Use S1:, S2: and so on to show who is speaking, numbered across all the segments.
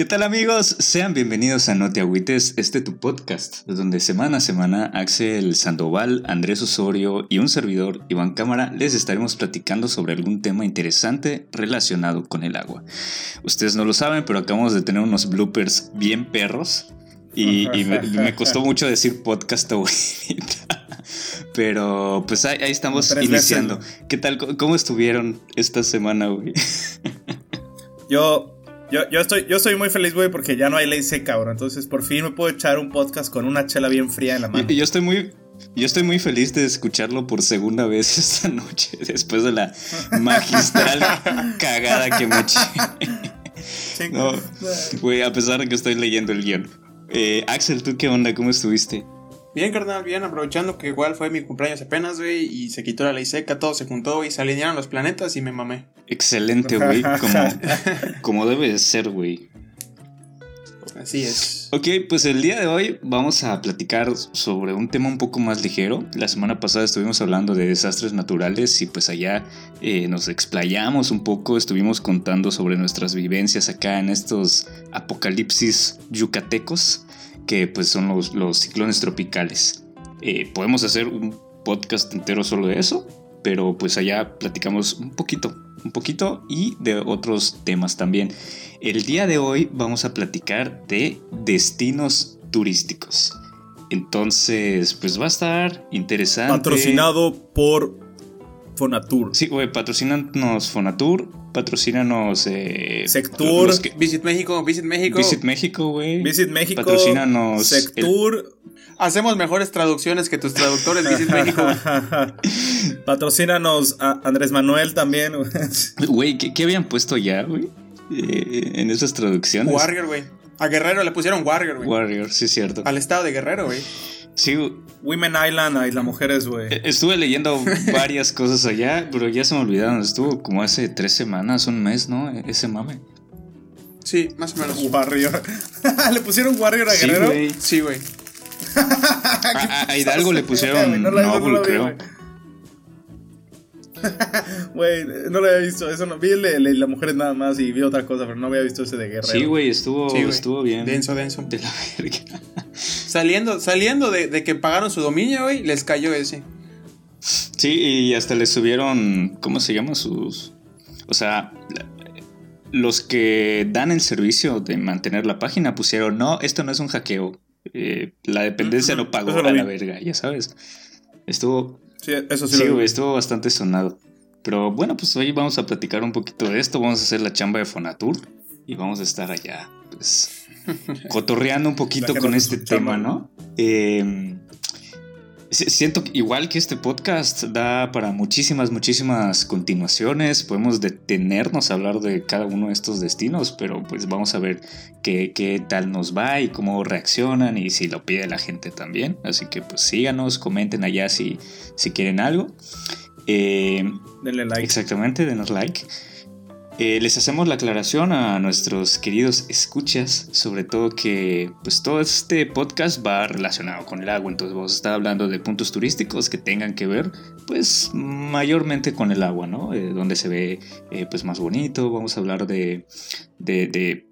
S1: ¿Qué tal amigos? Sean bienvenidos a No Te Agüites, este tu podcast, donde semana a semana Axel Sandoval, Andrés Osorio y un servidor, Iván Cámara, les estaremos platicando sobre algún tema interesante relacionado con el agua. Ustedes no lo saben, pero acabamos de tener unos bloopers bien perros y, me, costó mucho decir podcast ahorita. Pero pues ahí, estamos iniciando. ¿Qué tal? ¿Cómo estuvieron esta semana, güey?
S2: Yo yo, yo, estoy, yo estoy muy feliz, güey, porque ya no hay ley seca, bro. Entonces, por fin me puedo echar un podcast con una chela bien fría en la mano.
S1: Yo, yo estoy muy, yo estoy muy feliz de escucharlo por segunda vez esta noche, después de la magistral cagada que me eché. no, güey, a pesar de que estoy leyendo el guion. Eh, Axel, ¿tú qué onda? ¿Cómo estuviste?
S3: Bien, carnal, bien, aprovechando que igual fue mi cumpleaños apenas, güey, y se quitó la ley seca, todo se juntó y se alinearon los planetas y me mamé.
S1: Excelente, güey, como, como debe ser, güey.
S3: Así es.
S1: Ok, pues el día de hoy vamos a platicar sobre un tema un poco más ligero. La semana pasada estuvimos hablando de desastres naturales y pues allá eh, nos explayamos un poco, estuvimos contando sobre nuestras vivencias acá en estos apocalipsis yucatecos que pues son los, ciclones tropicales. Eh, podemos hacer un podcast entero solo de eso, pero pues allá platicamos un poquito, un poquito y de otros temas también. El día de hoy vamos a platicar de destinos turísticos. Entonces, pues va a estar interesante.
S2: Patrocinado por Fonatur.
S1: Sí, güey, patrocínanos Fonatur, patrocínanos eh,
S2: Sectur,
S3: Visit México, Visit México.
S1: Visit México, güey.
S2: Visit México.
S1: Patrocínanos
S2: Sectur.
S3: Hacemos mejores traducciones que tus traductores Visit México.
S2: Patrocínanos a Andrés Manuel también.
S1: Güey, ¿qué, habían puesto ya, güey? Eh, en esas traducciones.
S3: Warrior, güey. A Guerrero le pusieron Warrior, güey.
S1: Warrior, sí, cierto.
S3: Al estado de Guerrero, güey.
S1: Sí.
S2: Women Island, Isla Mujeres, güey.
S1: E-, estuve leyendo varias cosas allá, pero ya se me olvidaron. Estuvo como hace tres semanas, un mes, ¿no? E-, ese mame.
S3: Sí, más o menos.
S2: Warrior. ¿Le pusieron Warrior a Guerrero?
S3: Sí, güey.
S1: a, Hidalgo le pusieron no, creo.
S2: Güey, no lo había visto. Eso no, vi el de la mujer nada más y vi otra cosa, pero no había visto ese de Guerrero.
S1: Sí, güey, estuvo, estuvo bien.
S3: Denso, denso. De la verga. saliendo saliendo de, que pagaron su dominio, güey, les cayó ese.
S1: Sí, y hasta les subieron. ¿Cómo se llama sus.? O sea, los que dan el servicio de mantener la página pusieron: no, esto no es un hackeo. Eh, la dependencia no pagó a la verga, ya sabes. Estuvo
S2: Sí, eso sí.
S1: estuvo bastante sonado. Pero bueno, pues hoy vamos a platicar un poquito de esto. Vamos a hacer la chamba de Fonatur y vamos a estar allá, pues, cotorreando un poquito con este tema, ¿no? Eh, Siento igual que este podcast da para muchísimas, muchísimas continuaciones. Podemos detenernos a hablar de cada uno de estos destinos, pero pues vamos a ver qué, qué, tal nos va y cómo reaccionan y si lo pide la gente también. Así que pues síganos, comenten allá si, si quieren algo.
S2: Eh, denle like.
S1: Exactamente, denos like. Eh, les hacemos la aclaración a nuestros queridos escuchas, sobre todo que pues todo este podcast va relacionado con el agua, entonces vamos a estar hablando de puntos turísticos que tengan que ver pues mayormente con el agua, ¿no? Eh, donde se ve eh, pues más bonito, vamos a hablar de, de,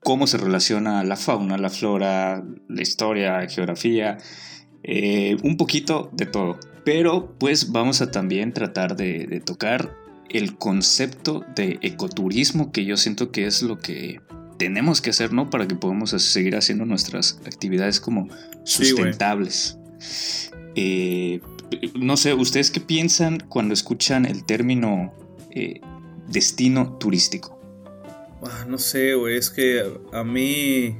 S1: cómo se relaciona la fauna, la flora, la historia, la geografía, un poquito de todo. Pero pues vamos a también tratar de, de tocar el concepto de ecoturismo que yo siento que es lo que tenemos que hacer, ¿no? Para que podamos seguir haciendo nuestras actividades como sustentables. Eh, no sé, ¿ustedes qué piensan cuando escuchan el término eh, destino turístico?
S2: Ah, no sé, güey, es que a mí,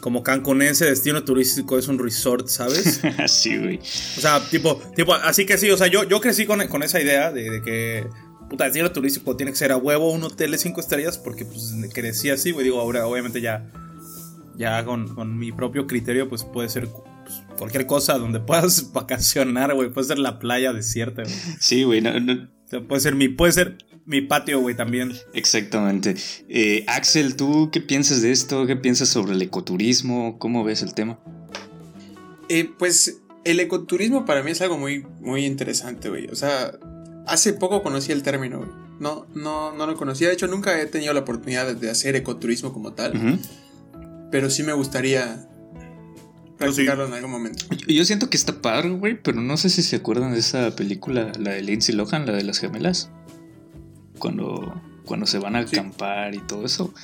S2: como cancunense, destino turístico es un resort, ¿sabes?
S1: sí, güey.
S2: O sea, tipo, tipo, así que sí, o sea, yo, yo crecí con, esa idea de que puta, destino turístico tiene que ser a huevo un hotel de 5 estrellas porque pues crecí así, güey. Digo, ahora obviamente ya, ya con, mi propio criterio, pues puede ser pues, cualquier cosa donde puedas vacacionar, güey. Puede ser la playa desierta, güey.
S1: Sí, güey.
S2: puede ser mi, puede ser mi patio, güey, también.
S1: Exactamente. Eh, Axel, ¿tú qué piensas de esto? ¿Qué piensas sobre el ecoturismo? ¿Cómo ves el tema?
S3: Eh, pues el ecoturismo para mí es algo muy, muy interesante, güey. O sea, hace poco conocí el término, No, no, no lo conocía. De hecho, nunca he tenido la oportunidad de hacer ecoturismo como tal. Pero sí me gustaría practicarlo en algún momento.
S1: Yo- Yo siento que está padre, güey, pero no sé si se acuerdan de esa película, la de Lindsay Lohan, la de las gemelas. Cuando, cuando se van a
S3: Sí.
S1: acampar y todo eso.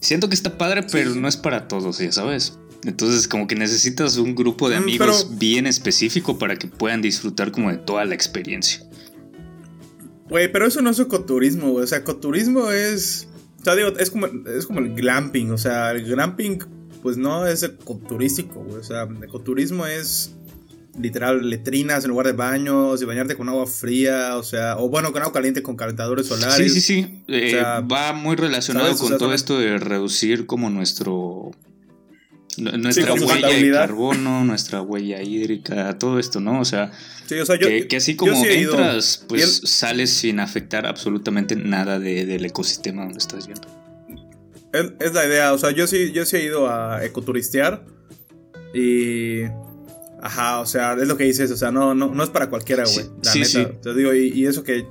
S1: Siento que está padre, pero
S3: sí.
S1: no es para todos, ya sabes. Entonces, como que necesitas un grupo de
S2: Mm,
S1: amigos
S2: pero-
S1: bien específico para que puedan disfrutar como de toda la experiencia.
S2: Güey, pero eso no es ecoturismo, güey. O sea, ecoturismo es. O sea, digo, es como, es como el glamping. O sea, el glamping, pues no es ecoturístico, güey. O sea, ecoturismo es literal letrinas en lugar de baños y bañarte con agua fría. O sea, o bueno, con agua caliente con calentadores solares.
S1: Sí, sí, sí. Eh,
S2: O sea,
S1: va muy relacionado
S2: ¿sabes? O
S1: con
S2: sea,
S1: todo esto de reducir como nuestro... nu- Nuestra huella de carbono, nuestra huella hídrica, todo esto, ¿no? O sea,
S2: Sí, o sea, yo.
S1: que, que así como
S2: sí he ido-
S1: entras, pues
S2: el-
S1: sales sin afectar absolutamente nada de- del ecosistema donde estás viendo.
S2: Es, es la idea, o sea, yo sí, yo sí he ido a ecoturistear y... Ajá, o sea, es lo que dices, o sea, no, no, no es para cualquiera, güey.
S1: Sí,
S2: la
S1: sí,
S2: neta, te digo, y, y eso que,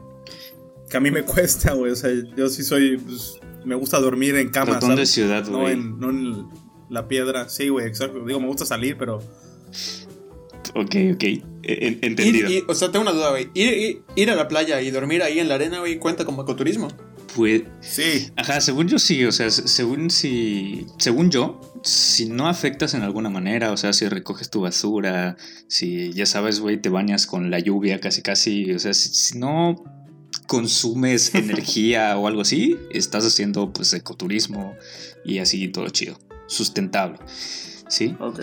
S2: que a mí me cuesta, güey, o sea, yo sí soy, pues, me gusta dormir en cama,
S1: Ratón de
S2: ¿sabes?
S1: ciudad,
S2: No
S1: güey.
S2: en, no en la piedra, sí, güey, exacto. Digo, me gusta salir, pero...
S1: Ok, ok. E- en- entendido.
S3: Ir- ir- o sea, tengo una duda, güey. Ir, ir- a la playa y dormir ahí en la arena, güey, cuenta como ecoturismo.
S1: Pues,
S2: Sí,
S1: Ajá, según yo sí, o sea, se- según si, según yo, si no afectas en alguna manera, o sea, si recoges tu basura, si ya sabes, güey, te bañas con la lluvia casi casi, o sea, si, si no consumes energía o algo así, estás haciendo pues ecoturismo y así todo chido, sustentable, ¿sí?
S3: Ok.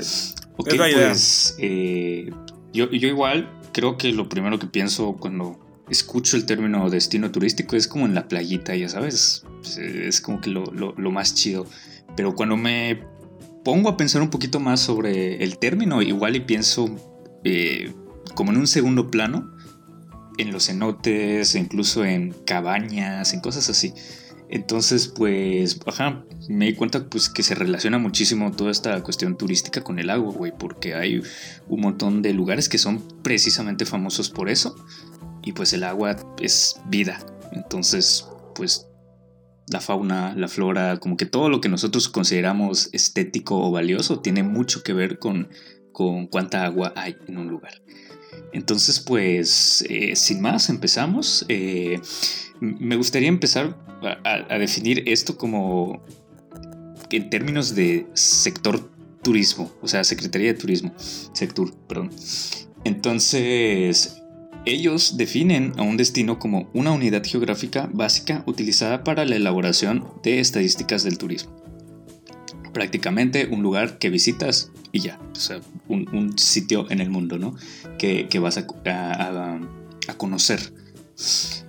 S1: Ok,
S2: Es
S1: pues eh, yo, yo igual creo que lo primero que pienso cuando escucho el término destino turístico es como en la playita, ya sabes, es, es como que lo, lo- lo más chido. Pero cuando me pongo a pensar un poquito más sobre el término, igual y pienso eh, como en un segundo plano, en los cenotes, incluso en cabañas, en cosas así. Entonces, pues, ajá, me di cuenta pues que se relaciona muchísimo toda esta cuestión turística con el agua, güey, porque hay un montón de lugares que son precisamente famosos por eso. Y pues el agua es vida. Entonces, pues la fauna, la flora, como que todo lo que nosotros consideramos estético o valioso tiene mucho que ver con, con cuánta agua hay en un lugar. Entonces, pues, eh, sin más, empezamos. Eh, me gustaría empezar a, definir esto como en términos de sector turismo, o sea, Secretaría de Turismo, sector, perdón. Entonces, ellos definen a un destino como una unidad geográfica básica utilizada para la elaboración de estadísticas del turismo. Prácticamente un lugar que visitas y ya, o sea, un, sitio en el mundo, ¿no? Que, que vas a- a conocer.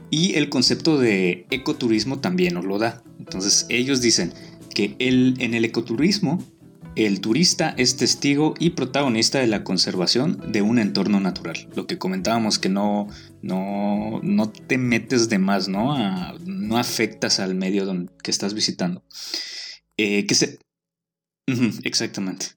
S1: Y el concepto de ecoturismo también nos lo da. Entonces ellos dicen que el, en el ecoturismo el turista es testigo y protagonista de la conservación de un entorno natural. Lo que comentábamos que no, no, no te metes de más, ¿no? A- no afectas al medio donde, que estás visitando. Eh, que se... Exactamente.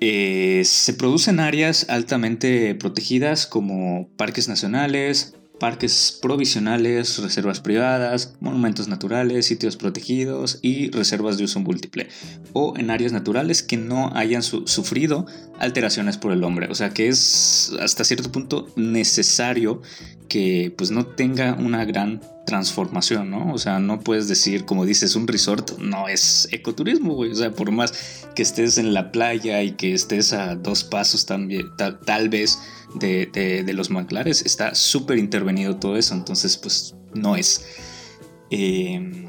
S1: Eh, se producen áreas altamente protegidas como parques nacionales, parques provisionales, reservas privadas, monumentos naturales, sitios protegidos y reservas de uso múltiple, o en áreas naturales que no hayan su- sufrido alteraciones por el hombre. O sea que es hasta cierto punto necesario que pues no tenga una gran transformación, ¿no? O sea, no puedes decir, como dices, un resort no es ecoturismo, güey. O sea, por más que estés en la playa y que estés a dos pasos también, ta- tal vez de, los manglares, está súper intervenido todo eso. Entonces, pues no es. Eh,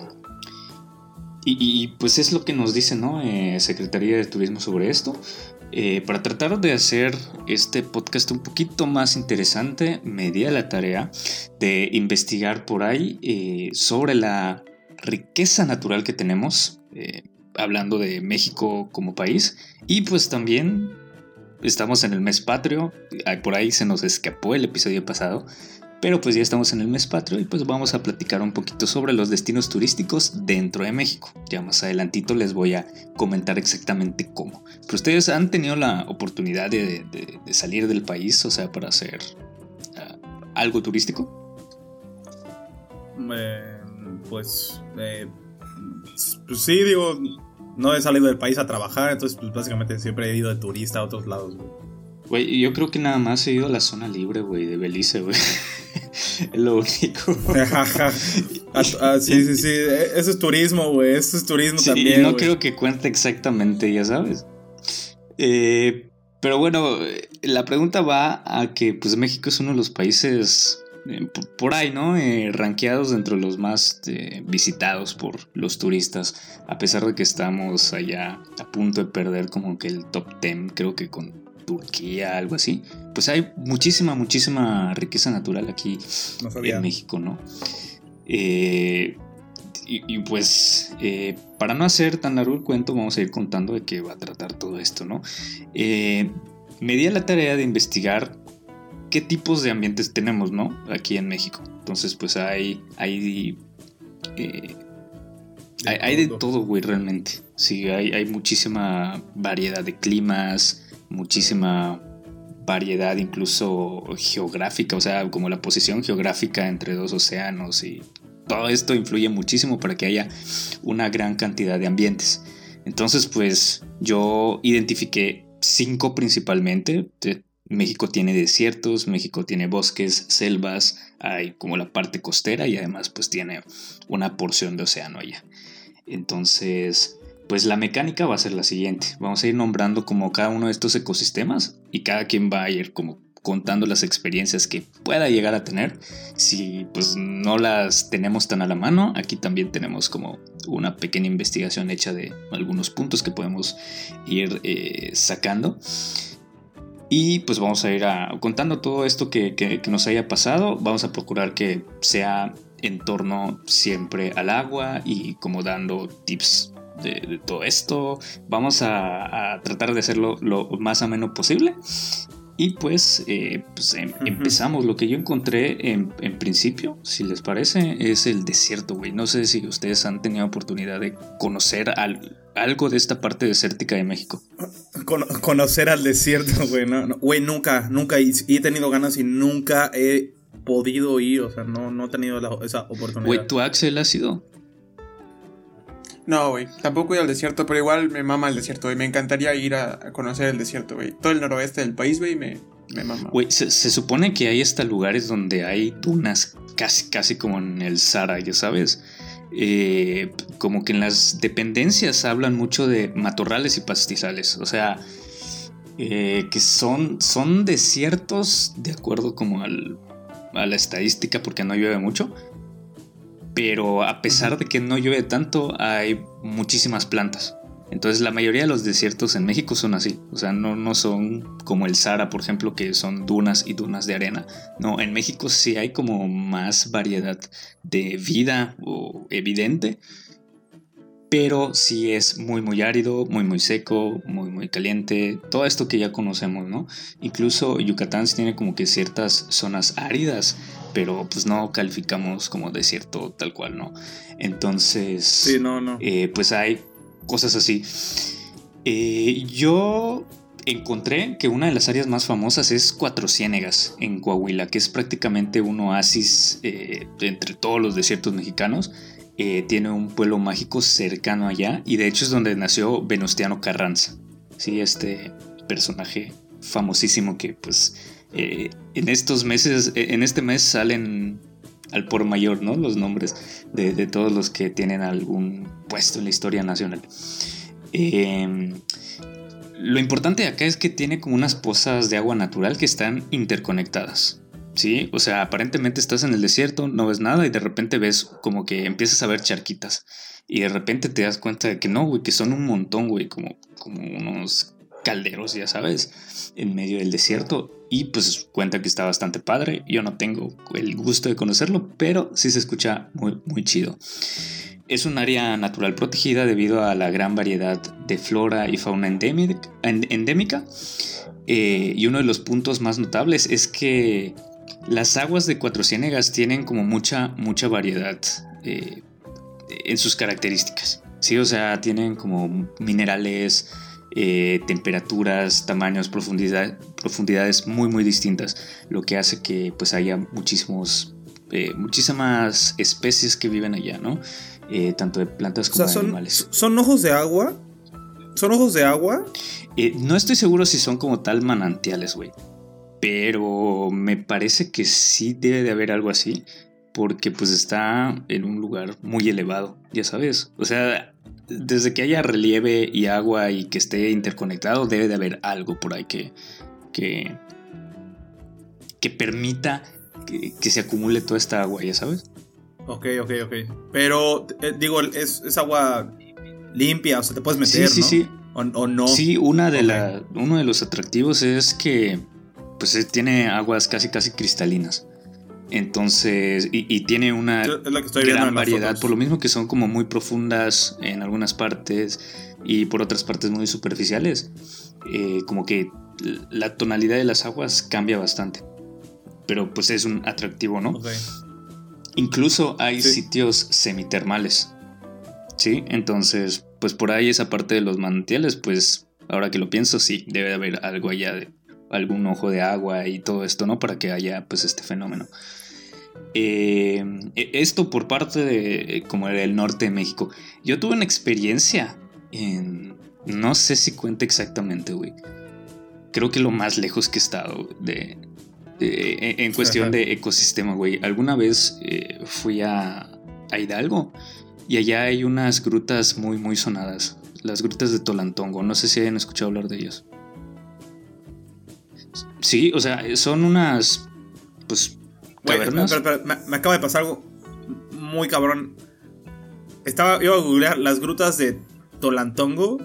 S1: y, pues es lo que nos dice, ¿no? Eh, Secretaría de Turismo sobre esto. Eh, para tratar de hacer este podcast un poquito más interesante, me di a la tarea de investigar por ahí eh, sobre la riqueza natural que tenemos, hablando de México como país, y pues también estamos en el mes patrio, por ahí se nos escapó el episodio pasado, pero pues ya estamos en el mes patrio y pues vamos a platicar un poquito sobre los destinos turísticos dentro de México. Ya más adelantito les voy a comentar exactamente cómo. Pero ustedes han tenido la oportunidad de salir del país, o sea, para hacer ah, algo turístico.
S2: eh, pues, eh, pues sí, digo, no he salido del país a trabajar, entonces pues básicamente siempre he ido de turista a otros lados, güey.
S1: Güey, yo creo que nada más he ido a la zona libre, güey, de Belice, güey. es lo único.
S2: Ah, ah, sí, sí, sí. Eso es turismo, güey. Eso es turismo sí, también.
S1: No creo que cuente exactamente, ya sabes. Eh, pero bueno, la pregunta va a que pues México es uno de los países eh, por ahí, ¿no? Eh, rankeados dentro de los más eh, visitados por los turistas, a pesar de que estamos allá a punto de perder como que el top 10, creo que con Turquía, algo así. Pues hay muchísima, muchísima riqueza natural aquí en México, ¿no? y, pues, para no hacer tan largo el cuento, vamos a ir contando de qué va a tratar todo esto, ¿no? me di a la tarea de investigar qué tipos de ambientes tenemos, ¿no? Aquí en México. Entonces, pues hay, hay, eh, hay, de todo, güey, realmente. Sí, hay, hay muchísima variedad de climas, muchísima variedad incluso geográfica, o sea, como la posición geográfica entre dos océanos y todo esto influye muchísimo para que haya una gran cantidad de ambientes. Entonces, pues yo identifiqué cinco principalmente. México tiene desiertos, México tiene bosques, selvas, hay como la parte costera y además pues tiene una porción de océano allá. Entonces, pues la mecánica va a ser la siguiente. Vamos a ir nombrando como cada uno de estos ecosistemas y cada quien va a ir como contando las experiencias que pueda llegar a tener. Si pues no las tenemos tan a la mano, aquí también tenemos como una pequeña investigación hecha de algunos puntos que podemos ir eh, sacando. Y pues vamos a ir contando todo esto que, nos haya pasado. Vamos a procurar que sea en torno siempre al agua y como dando tips de, todo esto. Vamos a, tratar de hacerlo lo más ameno posible. Y pues, eh, pues em, empezamos. Lo que yo encontré en, principio, si les parece, es el desierto, güey. No sé si ustedes han tenido oportunidad de conocer algo de esta parte desértica de México.
S2: conocer al desierto, güey. güey, nunca, nunca. Y, he tenido ganas y nunca he podido ir. O sea, no, no he tenido esa oportunidad.
S1: Güey, ¿tu Axel ha sido?
S3: No, güey. Tampoco he al desierto, pero igual me mama el desierto, güey. Me encantaría ir a, conocer el desierto, güey. Todo el noroeste del país, güey, me, me mama.
S1: Güey, se, supone que hay hasta lugares donde hay dunas casi, casi como en el Sahara, ya sabes. Eh, como que en las dependencias hablan mucho de matorrales y pastizales. O sea, eh, que son, son desiertos de acuerdo como al, a la estadística porque no llueve mucho pero a pesar de que no llueve tanto, hay muchísimas plantas. Entonces la mayoría de los desiertos en México son así, o sea, no, no son como el Sahara, por ejemplo, que son dunas y dunas de arena. No, en México sí hay como más variedad de vida o evidente, pero sí es muy muy árido, muy muy seco, muy muy caliente, todo esto que ya conocemos, ¿no? Incluso Yucatán tiene como que ciertas zonas áridas, pero pues no calificamos como desierto tal cual, ¿no? Entonces,
S2: sí, no, no.
S1: Eh, pues hay cosas así. Eh, yo encontré que una de las áreas más famosas es Cuatro Ciénegas en Coahuila, que es prácticamente un oasis eh, entre todos los desiertos mexicanos eh, tiene un pueblo mágico cercano allá y de hecho es donde nació Venustiano Carranza, ¿sí? este personaje famosísimo que pues eh, en estos meses, eh, en este mes salen al por mayor, ¿no? Los nombres de, todos los que tienen algún puesto en la historia nacional. Em, lo importante acá es que tiene como unas pozas de agua natural que están interconectadas. Sí, o sea, aparentemente estás en el desierto, no ves nada y de repente ves como que empiezas a ver charquitas. Y de repente te das cuenta de que no, güey, que son un montón, güey, como, como unos calderos, ya sabes, en medio del desierto. Y pues cuenta que está bastante padre. Yo no tengo el gusto de conocerlo, pero sí se escucha muy, muy chido. Es un área natural protegida debido a la gran variedad de flora y fauna endémica. Eh, y uno de los puntos más notables es que las aguas de Cuatro Ciénegas tienen como mucha, mucha variedad eh, en sus características. Sí, o sea, tienen como minerales, eh, temperaturas, tamaños, profundidad, profundidades muy, muy distintas. Lo que hace que pues haya muchísimos eh, muchísimas especies que viven allá, ¿no? Eh, tanto de plantas como de
S2: son,
S1: animales.
S2: ¿Son ojos de agua? ¿Son ojos de agua?
S1: No estoy seguro si son como tal manantiales, güey. Pero me parece que sí debe de haber algo así. Porque pues está en un lugar muy elevado, ya sabes. O sea, desde que haya relieve y agua y que esté interconectado, debe de haber algo por ahí que. que. que permita que, que se acumule toda esta agua, ya sabes.
S2: Ok, ok, ok. Pero, eh, digo, es, es, agua limpia, o sea, te puedes meter,
S1: sí, sí,
S2: ¿no?
S1: Sí,
S2: o, o, no.
S1: Sí, una de la, uno de los atractivos es que pues eh, tiene aguas casi casi cristalinas. Entonces, y, y tiene una gran variedad, por lo mismo que son como muy profundas en algunas partes y por otras partes muy superficiales. eh, como que la tonalidad de las aguas cambia bastante. Pero pues es un atractivo, ¿no? Incluso hay
S2: Sí.
S1: sitios semitermales. Sí, entonces, pues por ahí esa parte de los manantiales, pues ahora que lo pienso, sí, debe de haber algo allá de algún ojo de agua y todo esto, ¿no? Para que haya pues este fenómeno. Eh, e- esto por parte de eh, como del norte de México. Yo tuve una experiencia en... No sé si cuenta exactamente, güey. Creo que lo más lejos que he estado de, de- en- en cuestión de ecosistema, güey. Alguna vez eh, fui a, a Hidalgo y allá hay unas grutas muy, muy sonadas. Las grutas de Tolantongo. No sé si hayan escuchado hablar de ellas. Sí, o sea, son unas. Pues.
S2: Güey,
S1: cavernas.
S2: espera, espera, me, me acaba de pasar algo muy cabrón. Estaba, iba a googlear las grutas de Tolantongo.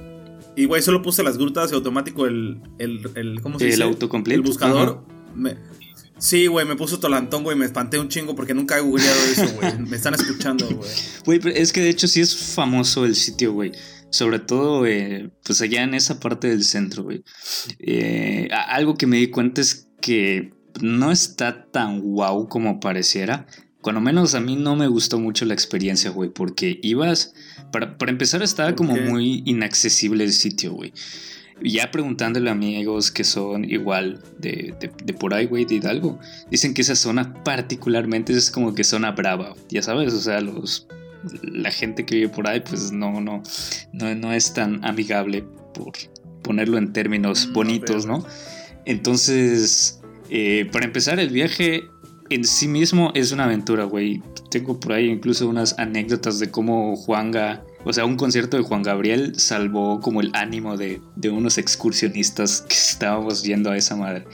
S2: Y, güey, solo puse las grutas y automático el. el, el ¿Cómo se
S1: El
S2: dice?
S1: autocomplete.
S2: El buscador. me- sí, güey, me puso Tolantongo y me espanté un chingo porque nunca he googleado eso, güey. Me están escuchando, güey.
S1: Güey, pero es que de hecho sí es famoso el sitio, güey. Sobre todo, eh, pues allá en esa parte del centro, güey. Eh, algo que me di cuenta es que no está tan guau como pareciera. Cuando menos a mí no me gustó mucho la experiencia, güey, porque ibas... Para, para empezar estaba
S2: ¿Por
S1: como muy inaccesible el sitio, güey. Ya preguntándole a amigos que son igual de, de, de por ahí, güey, de Hidalgo, dicen que esa zona particularmente es como que zona brava, ya sabes, o sea, los la gente que vive por ahí, pues no, no, no, no es tan amigable por ponerlo en términos
S2: Mm,
S1: bonitos, ¿no? Entonces, eh, para empezar, el viaje en sí mismo es una aventura, güey. Tengo por ahí incluso unas anécdotas de cómo Juanga, o sea, un concierto de Juan Gabriel salvó como el ánimo de, de unos excursionistas que estábamos yendo a esa madre.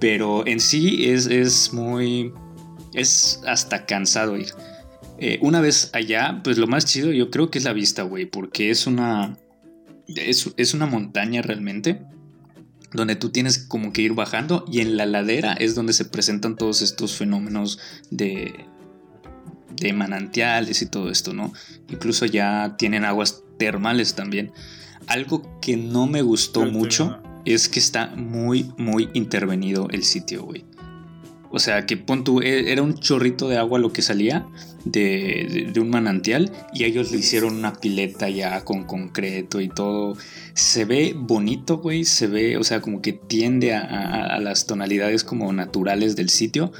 S1: Pero en sí es, es muy. Es hasta cansado ir. Eh, una vez allá, pues lo más chido yo creo que es la vista, güey, porque es una. Es, es una montaña realmente. Donde tú tienes como que ir bajando y en la ladera es donde se presentan todos estos fenómenos de, de manantiales y todo esto, ¿no? Incluso ya tienen aguas termales también. Algo que no me gustó mucho es que está muy, muy intervenido el sitio, güey. O sea, que pon tú, e- era un chorrito de agua lo que salía de, de- de un manantial y ellos le hicieron una pileta ya con concreto y todo. Se ve bonito, güey, se ve, o sea, como que tiende a, a- a las tonalidades como naturales del sitio,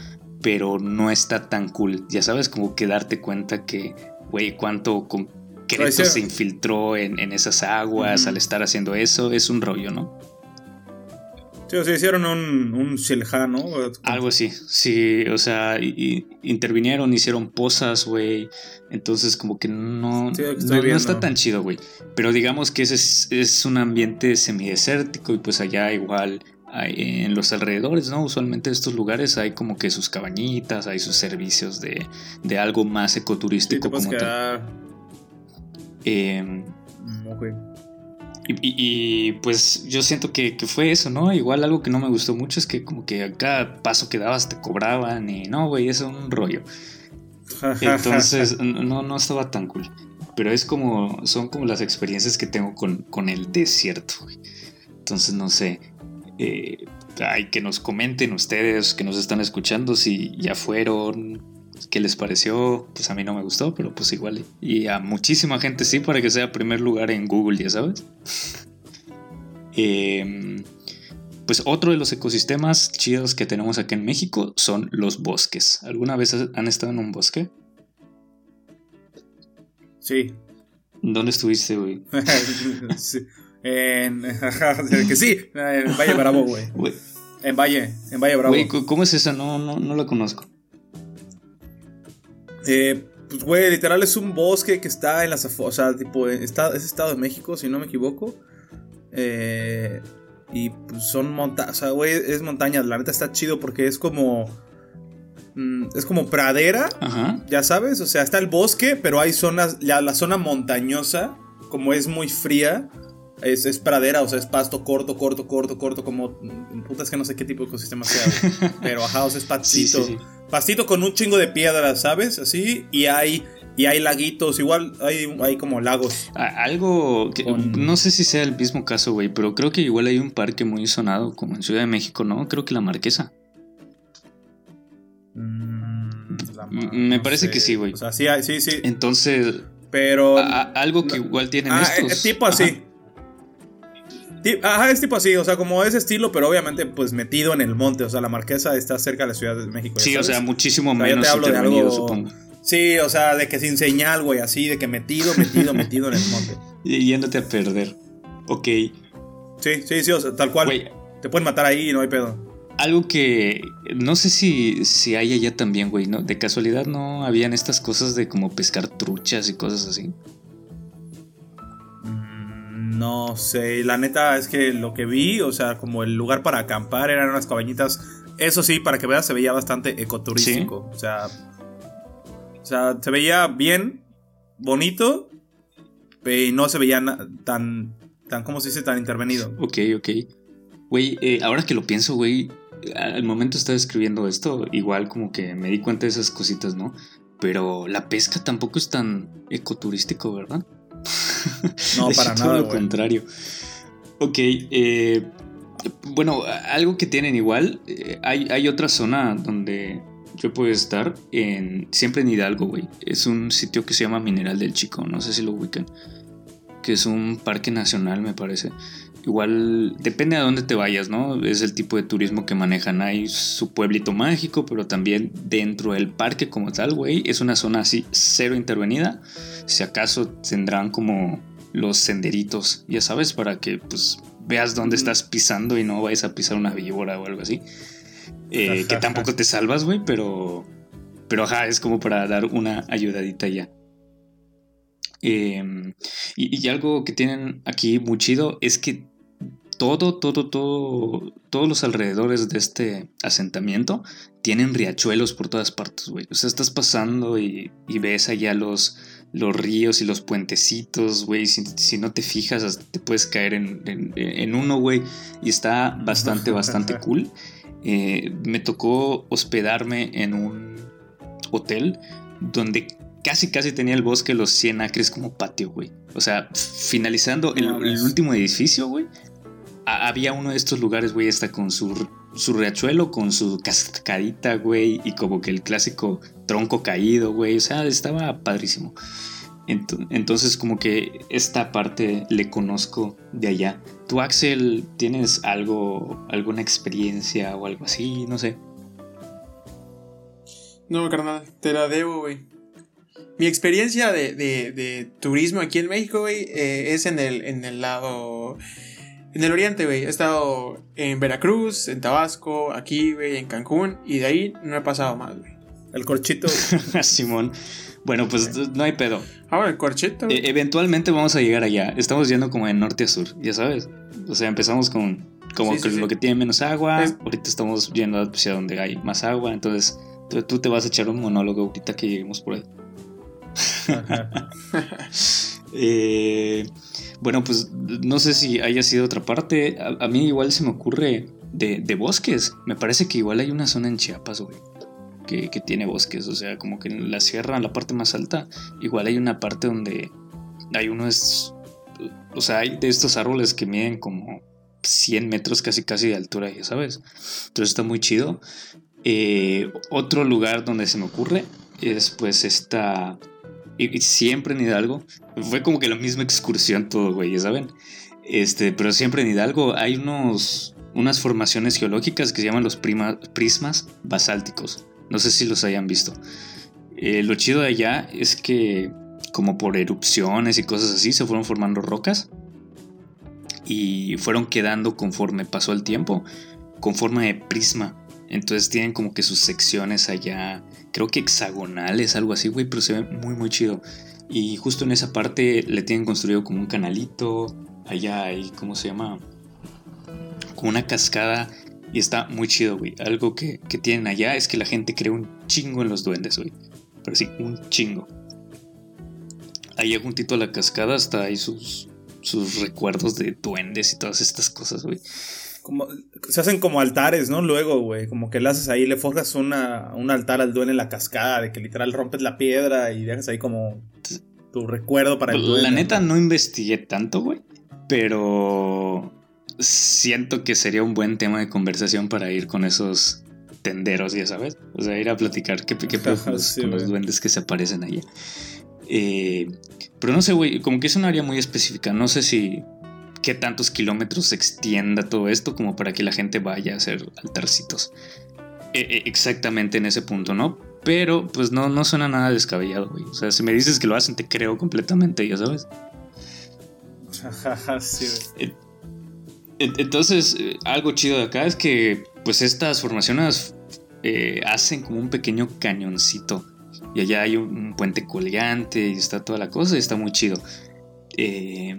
S1: pero no está tan cool. Ya sabes, como que darte cuenta que, güey, cuánto concreto se infiltró en, en esas aguas al estar haciendo eso, es un rollo, ¿no?
S2: Sí, o sea, hicieron un, un Shilha, ¿no?
S1: Algo así, sí, o sea, y- y intervinieron, hicieron posas, güey. Entonces, como que no,
S2: Sí,
S1: no, está tan chido, güey. Pero digamos que ese es, es un ambiente semidesértico y pues allá igual en los alrededores, ¿no? Usualmente estos lugares hay como que sus cabañitas, hay sus servicios de, de algo más
S2: Sí, te
S1: ecoturístico como tal.
S2: ok.
S1: Y, y- y, pues yo siento que, que fue eso, ¿no? Igual algo que no me gustó mucho es que como que a cada paso que dabas te cobraban y no, güey, eso es un rollo. Entonces no, no estaba tan cool. Pero es como, son como las experiencias que tengo con, con el desierto, güey. Entonces no sé, eh, hay que nos comenten ustedes que nos están escuchando si ya fueron, qué les pareció. Pues a mí no me gustó, pero pues igual. Y a muchísima gente sí, para que sea primer lugar en Google, ya sabes. Em, pues otro de los ecosistemas chidos que tenemos aquí en México son los bosques. ¿Alguna vez han estado en un bosque?
S2: Sí.
S1: ¿Dónde estuviste, güey?
S2: sí. En, que sí, en Valle Bravo, güey. En Valle, en Valle Bravo. Güey,
S1: ¿cómo es esa? No, no, no la conozco.
S2: Eh, pues, güey, literal es un bosque que está en las o sea, tipo, está, es Estado de México, si no me equivoco. Eh, y pues son montañas, o sea, güey, es montañas, la neta está chido porque es como... Mm, es como pradera, ya sabes, o sea, está el bosque, pero hay zonas, ya la zona montañosa, como es muy fría, es, es, pradera, o sea, es pasto corto, corto, corto, corto, como. Puta, es que no sé qué tipo de ecosistema sea, Pero ajá, o sea, es pastito. Pastito con un chingo de piedras, ¿sabes? Así, y hay. Y hay laguitos, igual hay, hay como lagos.
S1: Algo que no sé si sea el mismo caso, güey, pero creo que igual hay un parque muy sonado, como en Ciudad de México, ¿no? Creo que la Marquesa. Mm, me parece que sí, güey.
S2: O sea, sí, sí, sí.
S1: Entonces.
S2: Pero.
S1: algo que igual tienen ah, estos.
S2: Eh, tipo así. Ajá, es tipo así, o sea, como ese estilo, pero obviamente pues metido en el monte, o sea, la Marquesa está cerca de la Ciudad de México.
S1: Sí, o sea, muchísimo menos te de algo, supongo.
S2: Sí, o sea, de que sin señal, güey, así, de que metido, metido, metido en el monte.
S1: Y yéndote a perder. Ok.
S2: Sí, sí, sí, o sea, tal cual. Te pueden matar ahí, no hay pedo.
S1: Algo que no sé si, si hay allá también, güey, ¿no? De casualidad no habían estas cosas de como pescar truchas y cosas así.
S2: No sé, la neta es que lo que vi, o sea, como el lugar para acampar eran unas cabañitas. Eso sí, para que veas, se veía bastante ecoturístico. O sea, o sea, se veía bien, bonito, y no se veía tan, tan, ¿cómo se dice? Tan intervenido.
S1: Ok, ok. Güey, eh, ahora que lo pienso, güey, al momento estaba escribiendo esto, igual como que me di cuenta de esas cositas, ¿no? Pero la pesca tampoco es tan ecoturístico, ¿verdad?
S2: No, para nada.
S1: Todo lo contrario. Ok, eh, bueno, algo que tienen igual, eh, hay, hay, otra zona donde yo puedo estar, en, siempre en Hidalgo, güey. Es un sitio que se llama Mineral del Chico, no sé si lo ubican. Que es un parque nacional, me parece. Igual depende a dónde te vayas, ¿no? Es el tipo de turismo que manejan. Hay su pueblito mágico, pero también dentro del parque como tal, güey. Es una zona así cero intervenida. Si acaso tendrán como los senderitos, ya sabes, para que pues veas dónde estás pisando y no vayas a pisar una víbora o algo así. Eh, que tampoco te salvas, güey, pero... Pero ajá, es como para dar una ayudadita ya. Em, y, y, algo que tienen aquí muy chido es que todo, todo, todo, todos los alrededores de este asentamiento tienen riachuelos por todas partes, güey. O sea, estás pasando y, ves allá los, los ríos y los puentecitos, güey. Si, no te fijas, te puedes caer en, uno, güey. Y está bastante, bastante cool. Eh, me tocó hospedarme en un hotel donde casi, casi tenía el bosque los 100 acres como patio, güey. O sea, finalizando el, el último edificio, güey, había uno de estos lugares, güey, hasta con su, su riachuelo, con su cascadita, güey, y como que el clásico tronco caído, güey. O sea, estaba padrísimo. Entonces, como que esta parte le conozco de allá. ¿Tú, Axel, tienes algo, alguna experiencia o algo así? No sé.
S3: No, carnal, te la debo, güey. Mi experiencia de, turismo aquí en México, güey, eh, es en el, en el lado en el oriente, güey. He estado en Veracruz, en Tabasco, aquí, güey, en Cancún. Y de ahí no he pasado más, güey.
S2: El corchito.
S1: Simón. Bueno, pues no hay pedo.
S3: Ahora, el corchito.
S1: E, eventualmente vamos a llegar allá. Estamos yendo como de norte a sur, ya sabes. O sea, empezamos con como lo que tiene menos agua. Ahorita estamos yendo hacia donde hay más agua. Entonces, tú, te vas a echar un monólogo ahorita que lleguemos por ahí. eh, bueno, pues no sé si haya sido otra parte. A, mí igual se me ocurre de, bosques. Me parece que igual hay una zona en Chiapas, güey. Que, tiene bosques. O sea, como que en la sierra, en la parte más alta, igual hay una parte donde hay unos... O sea, hay de estos árboles que miden como 100 metros casi casi de altura, ya sabes. Entonces está muy chido. Eh, otro lugar donde se me ocurre es pues esta y, siempre en Hidalgo. Fue como que la misma excursión todo, güey, ya saben. Este, pero siempre en Hidalgo hay unos unas formaciones geológicas que se llaman los prismas basálticos. No sé si los hayan visto. Eh, lo chido de allá es que como por erupciones y cosas así se fueron formando rocas y fueron quedando conforme pasó el tiempo con forma de prisma. Entonces tienen como que sus secciones allá, creo que hexagonales, algo así, güey, pero se ve muy, muy chido. Y justo en esa parte le tienen construido como un canalito, allá hay, ¿cómo se llama? Como una cascada. Y está muy chido, güey. Algo que, que tienen allá es que la gente cree un chingo en los duendes, güey. Pero sí, un chingo. Allá juntito a la cascada hasta hay sus, sus recuerdos de duendes y todas estas cosas, güey.
S2: Como, se hacen como altares, ¿no? Luego, güey. Como que le haces ahí, le forjas una, un altar al duende en la cascada, de que literal rompes la piedra y dejas ahí como tu recuerdo para el
S1: duende. La neta no investigué tanto, güey. Pero siento que sería un buen tema de conversación para ir con esos tenderos, ya sabes. O sea, ir a platicar qué, qué con, los, duendes que se aparecen allá. Eh, pero no sé, güey, como que es un área muy específica. No sé si qué tantos kilómetros se extienda todo esto como para que la gente vaya a hacer altarcitos. E, e, exactamente en ese punto, ¿no? Pero pues no, no suena nada descabellado, güey. O sea, si me dices que lo hacen, te creo completamente, ya sabes. Entonces, eh, algo chido de acá es que pues estas formaciones eh, hacen como un pequeño cañoncito. Y allá hay un, puente colgante y está toda la cosa y está muy chido. Eh,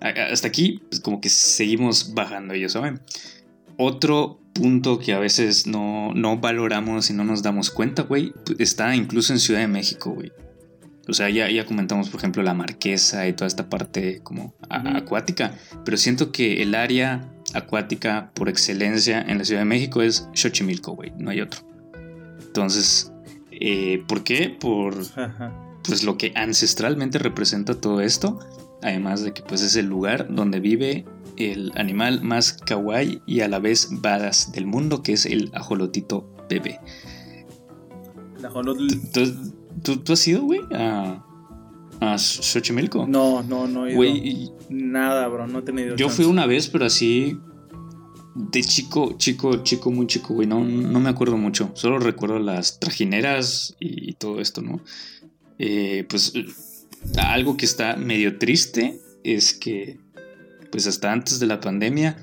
S1: hasta aquí, pues como que seguimos bajando, ya saben. Otro punto que a veces no, no valoramos y no nos damos cuenta, güey, está incluso en Ciudad de México, güey. O sea, ya, ya comentamos, por ejemplo, la marquesa y toda esta parte como acuática, pero siento que el área acuática por excelencia en la Ciudad de México es Xochimilco, güey, no hay otro. Entonces, eh, ¿por qué? Por pues lo que ancestralmente representa todo esto, además de que pues es el lugar donde vive el animal más kawaii y a la vez badass del mundo, que es el ajolotito bebé. El ajolotito... ¿Tú, has ido, güey, a, a Xochimilco?
S2: No, no, no he ido. Nada, bro, no he tenido
S1: Yo fui una vez, pero así de chico, chico, chico, muy chico, güey. No, no me acuerdo mucho. Solo recuerdo las trajineras y, todo esto, ¿no? Eh, pues algo que está medio triste es que, pues hasta antes de la pandemia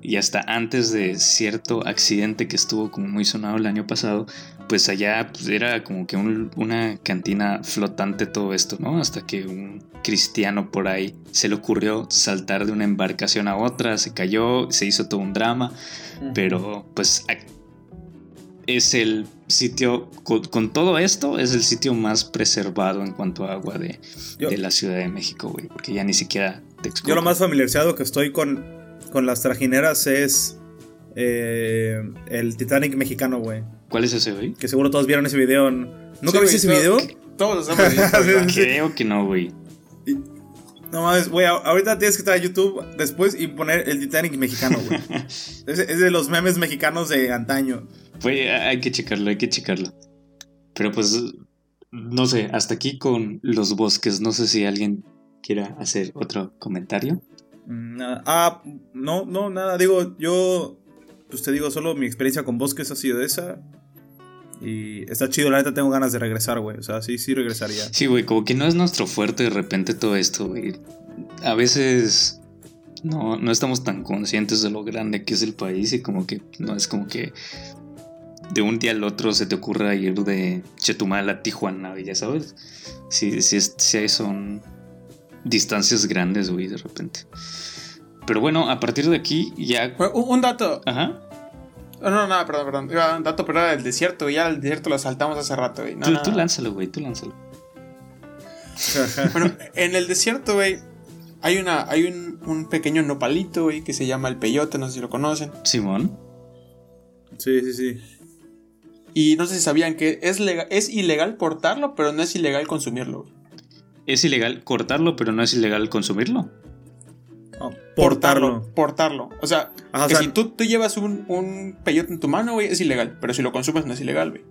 S1: y hasta antes de cierto accidente que estuvo como muy sonado el año pasado, pues allá pues, era como que una cantina flotante todo esto, ¿no? Hasta que un cristiano por ahí se le ocurrió saltar de una embarcación a otra, se cayó, se hizo todo un drama, pero pues es el sitio, con, todo esto, es el sitio más preservado en cuanto a agua de, la Ciudad de México, güey, porque ya ni siquiera
S2: te Yo lo más familiarizado que estoy con, con las trajineras es eh, el Titanic mexicano, güey.
S1: ¿Cuál es ese, güey?
S2: Que seguro todos vieron ese video. ¿Nunca viste ese video?
S3: Todos los hemos
S1: Creo que no, güey.
S2: No mames, güey, ahorita tienes que estar a YouTube después y poner el Titanic mexicano, güey. es, de los memes mexicanos de antaño.
S1: Güey, hay que checarlo, hay que checarlo. Pero pues, no sé, hasta aquí con los bosques. No sé si alguien quiera hacer otro comentario.
S2: Mm, ah, no, no, nada. Digo, yo pues te digo, solo mi experiencia con bosques ha sido esa. Y está chido, la neta tengo ganas de regresar, güey. O sea, sí, sí regresaría.
S1: Sí, güey, como que no es nuestro fuerte de repente todo esto, güey. A veces no, no estamos tan conscientes de lo grande que es el país y como que no es como que de un día al otro se te ocurra ir de Chetumal a Tijuana, ya sabes. Sí, sí, sí son distancias grandes, güey, de repente. Pero bueno, a partir de aquí ya.
S3: Un, dato. Ajá. No, no, no, perdón, perdón. Iba un dato, pero era del desierto. Ya el desierto lo saltamos hace rato, güey.
S1: tú, tú lánzalo, güey, tú lánzalo.
S3: bueno, en el desierto, güey, hay, una, hay un, un pequeño nopalito, güey, que se llama el peyote, no sé si lo conocen.
S1: Simón.
S2: Sí, sí, sí.
S3: Y no sé si sabían que es, legal, es ilegal portarlo, pero no es ilegal consumirlo.
S1: Es ilegal cortarlo, pero no es ilegal consumirlo
S3: portarlo. Portarlo. O sea, que si tú, tú, llevas un, un peyote en tu mano, güey, es ilegal. Pero si lo consumes, no es ilegal, güey.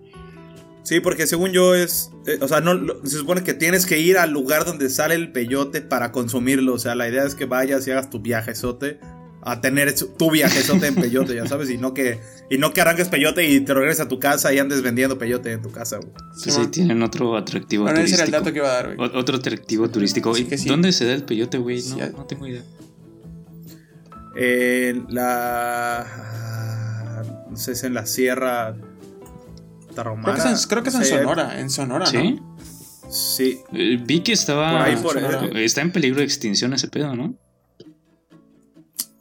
S2: Sí, porque según yo es. Eh, o sea, no, se supone que tienes que ir al lugar donde sale el peyote para consumirlo. O sea, la idea es que vayas y hagas tu viaje sote a tener tu viajezote en peyote, ya sabes, y no que y no que arranques peyote y te regreses a tu casa y andes vendiendo peyote en tu casa, güey.
S1: Pues ahí
S3: Simón.
S1: tienen otro atractivo
S3: Bueno, ese era el
S1: turístico.
S3: dato que iba a dar, güey.
S1: O- Otro atractivo turístico.
S3: Así
S1: ¿Y
S3: que sí.
S1: ¿Dónde se da el peyote, güey?
S3: Sí,
S1: No,
S3: ya-
S1: no tengo idea.
S2: En la no sé, es en la Sierra Tarahumara.
S3: Creo que es en, creo que es en
S2: Sí,
S3: Sonora, en Sonora,
S1: ¿Sí?
S3: ¿no?
S2: Sí.
S1: Eh, Vi que estaba.
S2: Por ahí, por
S3: Sonora.
S2: ahí.
S1: Está en peligro de extinción ese pedo, ¿no?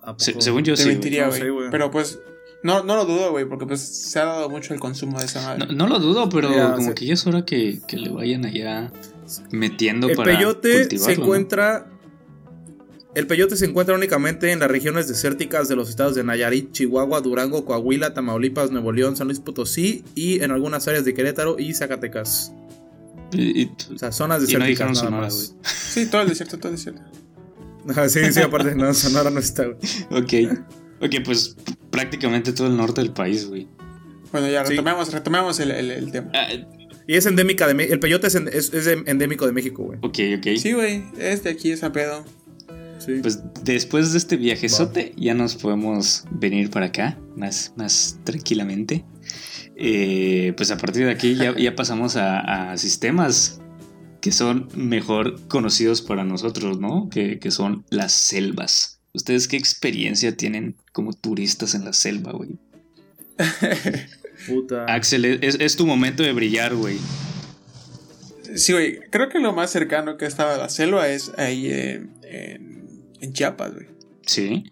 S2: ¿A
S1: Se-
S2: poco?
S1: según yo
S3: Te
S1: sí. güey.
S3: mentiría. Pero pues, no, no lo dudo, güey, porque pues se ha dado mucho el consumo de esa madre.
S1: No, no lo dudo, pero
S2: Ya,
S1: como
S2: sí.
S1: que ya es hora que, que le vayan allá metiendo
S2: El
S1: para
S2: peyote
S1: cultivarlo,
S2: se
S1: ¿no?
S2: encuentra. El peyote se encuentra únicamente en las regiones desérticas de los estados de Nayarit, Chihuahua, Durango, Coahuila, Tamaulipas, Nuevo León, San Luis Potosí y en algunas áreas de Querétaro y Zacatecas.
S1: Y, y-
S2: O sea, zonas
S1: y no
S2: desérticas
S1: dijeron
S2: nada más.
S1: güey.
S3: Sí, todo el desierto, todo el desierto.
S2: Ajá, sí, sí, aparte no, Sonora no está. güey.
S1: Ok. Ok, pues prácticamente todo el norte del país, güey.
S3: Bueno, ya
S2: Sí.
S3: retomemos, retomemos el, el- el tema.
S1: Ah,
S2: Y es endémica de Me- El peyote es, en- es- es endémico de México, güey.
S1: ok, ok.
S3: Sí, güey, es de aquí, esa pedo.
S2: Sí.
S1: Pues después de este viajezote ya nos podemos venir para acá más, más tranquilamente. Eh, pues a partir de aquí ya, ya pasamos a, a sistemas que son mejor conocidos para nosotros, ¿no? Que, que son las selvas. ¿Ustedes qué experiencia tienen como turistas en la selva, güey?
S2: Puta.
S1: Axel, es, es tu momento de brillar, güey.
S3: Sí, güey, creo que lo más cercano que estaba a la selva es ahí en, en, en Chiapas, güey.
S1: Sí.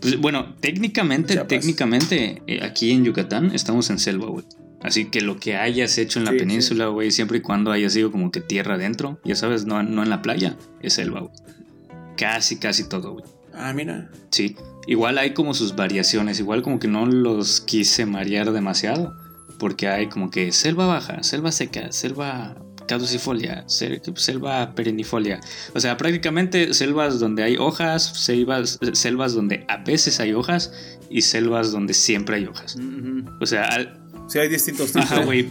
S1: Pues bueno, técnicamente,
S3: Chiapas.
S1: técnicamente, eh, aquí en Yucatán estamos en selva, güey. Así que lo que hayas hecho en la
S2: Sí,
S1: península, güey, siempre y cuando haya sido como que tierra adentro, ya sabes, no, no en la playa, es selva, güey. Casi, casi todo, güey.
S3: Ah, mira.
S1: Sí. Igual hay como sus variaciones, igual como que no los quise marear demasiado, porque hay como que selva baja, selva seca, selva caducifolia, sel- selva perennifolia. O sea, prácticamente selvas donde hay hojas, selvas, selvas donde a veces hay hojas y selvas donde siempre hay hojas. O sea,
S2: Sí, hay distintos tipos.
S1: Ajá, güey.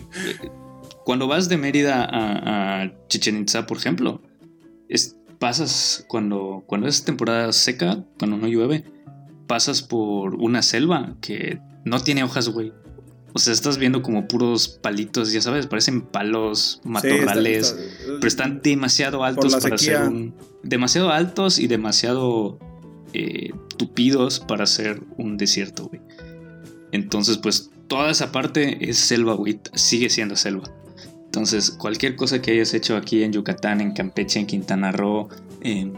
S1: Cuando vas de Mérida a, a Chichen Itza, por ejemplo, es- pasas cuando, cuando es temporada seca, cuando no llueve, pasas por una selva que no tiene hojas, güey. O sea, estás viendo como puros palitos, ya sabes, parecen palos,
S2: Sí,
S1: matorrales,
S2: está- está-
S1: pero están demasiado altos para
S2: sequía.
S1: ser un. Demasiado altos y demasiado eh, tupidos para ser un desierto, güey. Entonces, pues toda esa parte es selva, güey. Sigue siendo selva. Entonces, cualquier cosa que hayas hecho aquí en Yucatán, en Campeche, en Quintana Roo, en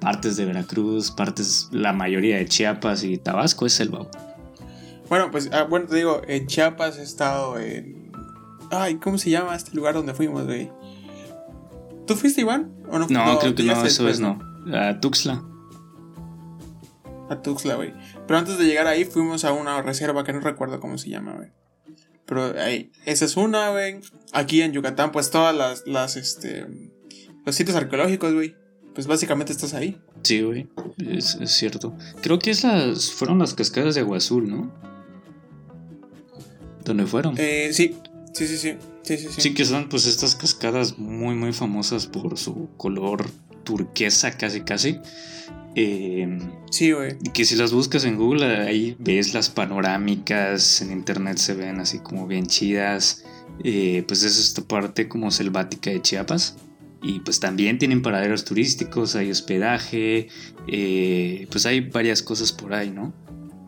S1: partes de Veracruz, partes, la mayoría de Chiapas y Tabasco es selva.
S3: Bueno, pues, ah, bueno, te digo, en Chiapas he estado en. Ay, ¿cómo se llama este lugar donde fuimos, güey? ¿Tú fuiste, Iván? ¿O no?
S1: No, creo que no, eso
S3: después,
S1: es no. A Tuxtla.
S3: A Tuxtla, güey. Pero antes de llegar ahí fuimos a una reserva que no recuerdo cómo se llama, güey. Pero ahí, esa es una, güey. Aquí en Yucatán, pues todas las, las, este, los sitios arqueológicos, güey. Pues básicamente estás ahí.
S1: Sí, güey. Es, es cierto. Creo que esas fueron las cascadas de agua azul, ¿no? ¿Dónde fueron?
S3: Eh, sí, sí, sí, sí. Sí, sí, sí.
S1: Sí, que son pues estas cascadas muy muy famosas por su color turquesa casi casi. Eh,
S3: Sí, güey.
S1: y que si las buscas en Google ahí ves las panorámicas, en internet se ven así como bien chidas. Eh, pues es esta parte como selvática de Chiapas. Y pues también tienen paraderos turísticos, hay hospedaje, eh, pues hay varias cosas por ahí, ¿no?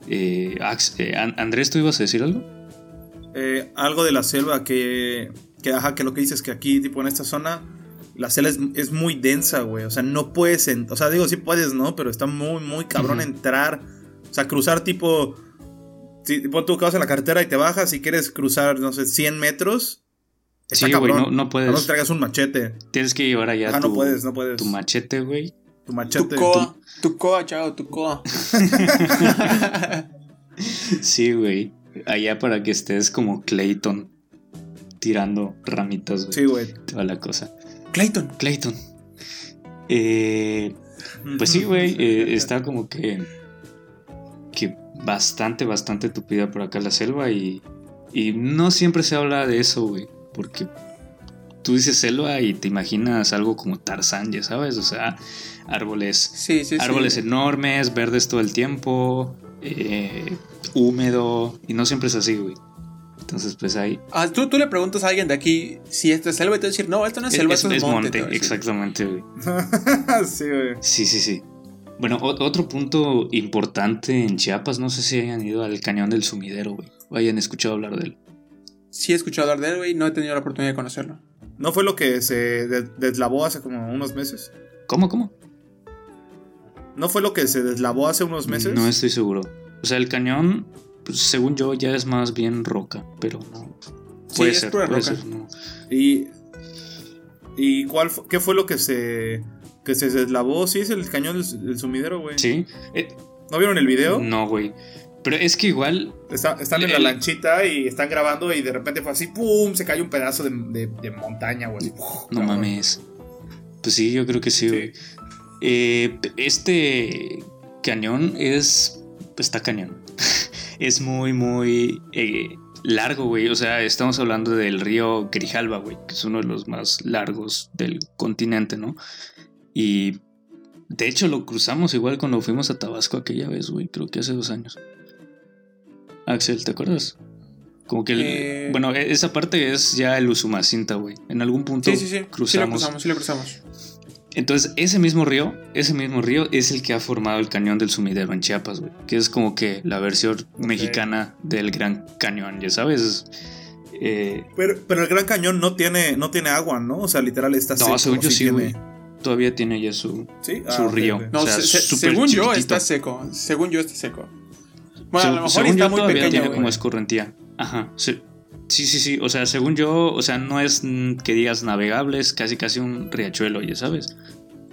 S1: Eh, eh, Andrés, ¿tú ibas a decir algo?
S2: Eh, algo de la selva que, que, ajá, que lo que dices que aquí, tipo en esta zona, la selva es, es muy densa, güey. O sea, no puedes, en- o sea, digo, sí puedes, ¿no? Pero está muy, muy cabrón entrar. O sea, cruzar tipo, si, tipo tú vas en la carretera y te bajas y quieres cruzar, no sé, 100 metros. Está
S1: Sí, güey,
S2: cabrón.
S1: no, no puedes.
S2: que traigas un machete.
S1: Tienes que llevar allá
S2: Ajá,
S1: tu,
S2: no puedes, no puedes.
S1: tu machete, güey.
S2: Tu machete.
S3: Tu coa, tu coa, chao, tu coa.
S1: Sí, güey. Allá para que estés como Clayton tirando ramitas, güey.
S2: Sí, güey.
S1: Toda la cosa.
S3: Clayton.
S1: Clayton. Eh, pues sí, güey. eh, está como que. Que bastante, bastante tupida por acá la selva y. Y no siempre se habla de eso, güey. Porque. tú dices selva y te imaginas algo como Tarzán, ya sabes, o sea, árboles,
S3: Sí, sí, sí.
S1: árboles enormes, verdes todo el tiempo, eh, húmedo, y no siempre es así, güey. Entonces, pues ahí...
S3: Ah, tú, tú le preguntas a alguien de aquí si esto es selva y te va a decir, no, esto no es selva,
S1: es,
S3: esto es,
S1: es
S3: monte.
S1: monte, exactamente, güey.
S2: sí, güey.
S1: Sí, sí, sí. Bueno, otro punto importante en Chiapas, no sé si hayan ido al cañón del sumidero, güey. O hayan escuchado hablar de él.
S3: Sí he escuchado hablar de él, güey, no he tenido la oportunidad de conocerlo.
S2: ¿No fue lo que se de- deslavó hace como unos meses?
S1: ¿Cómo, cómo?
S2: ¿No fue lo que se deslavó hace unos meses?
S1: No estoy seguro. O sea, el cañón, pues, según yo, ya es más bien roca, pero no.
S3: Sí,
S1: Puede
S3: es
S1: ser,
S3: pura
S1: puede
S3: roca.
S1: ser, no.
S2: ¿Y, y cuál qué fue lo que se que se deslavó? Sí, es el cañón del, sumidero, güey.
S1: ¿Sí? Eh,
S2: ¿No vieron el video?
S1: no, güey. Pero es que igual,
S2: Está- están en la
S1: El-
S2: lanchita y están grabando y de repente fue así, ¡pum! Se cae un pedazo de, de- de montaña, güey.
S1: no
S2: cabrón.
S1: mames. Pues sí, yo creo que sí,
S2: Sí.
S1: güey. Eh, este cañón es. Está cañón. Es muy, muy eh, largo, güey. O sea, estamos hablando del río Grijalba, güey, que es uno de los más largos del continente, ¿no? Y de hecho lo cruzamos igual cuando fuimos a Tabasco aquella vez, güey. Creo que hace dos años. Axel, ¿te acuerdas? Como que el-
S3: Eh.
S1: bueno, e- esa parte es ya el Usumacinta, güey. En algún punto
S3: Sí, sí, sí. Sí lo
S1: cruzamos.
S3: cruzamos, sí lo cruzamos.
S1: Entonces, ese mismo río, ese mismo río es el que ha formado el cañón del sumidero en Chiapas, güey. Que es como que la versión mexicana del Gran Cañón, ya sabes. Eh,
S2: Pero, pero el Gran Cañón no tiene, no tiene agua, ¿no? O sea, literal está
S1: no,
S2: seco.
S1: según yo
S2: sí tiene-
S1: güey. Todavía tiene ya su,
S2: ¿Sí?
S1: su
S2: Ah,
S1: río.
S3: No,
S1: O sea,
S3: se- se-
S1: súper
S3: según yo está seco. Según yo está seco. Bueno, a
S1: Se-
S3: lo mejor
S1: según
S3: está
S1: yo
S3: muy
S1: todavía
S3: pequeño,
S1: tiene como escorrentía. Ajá. Sí, sí, sí, sí. O sea, según yo, o sea, no es que digas navegable, es casi casi un riachuelo, ya sabes.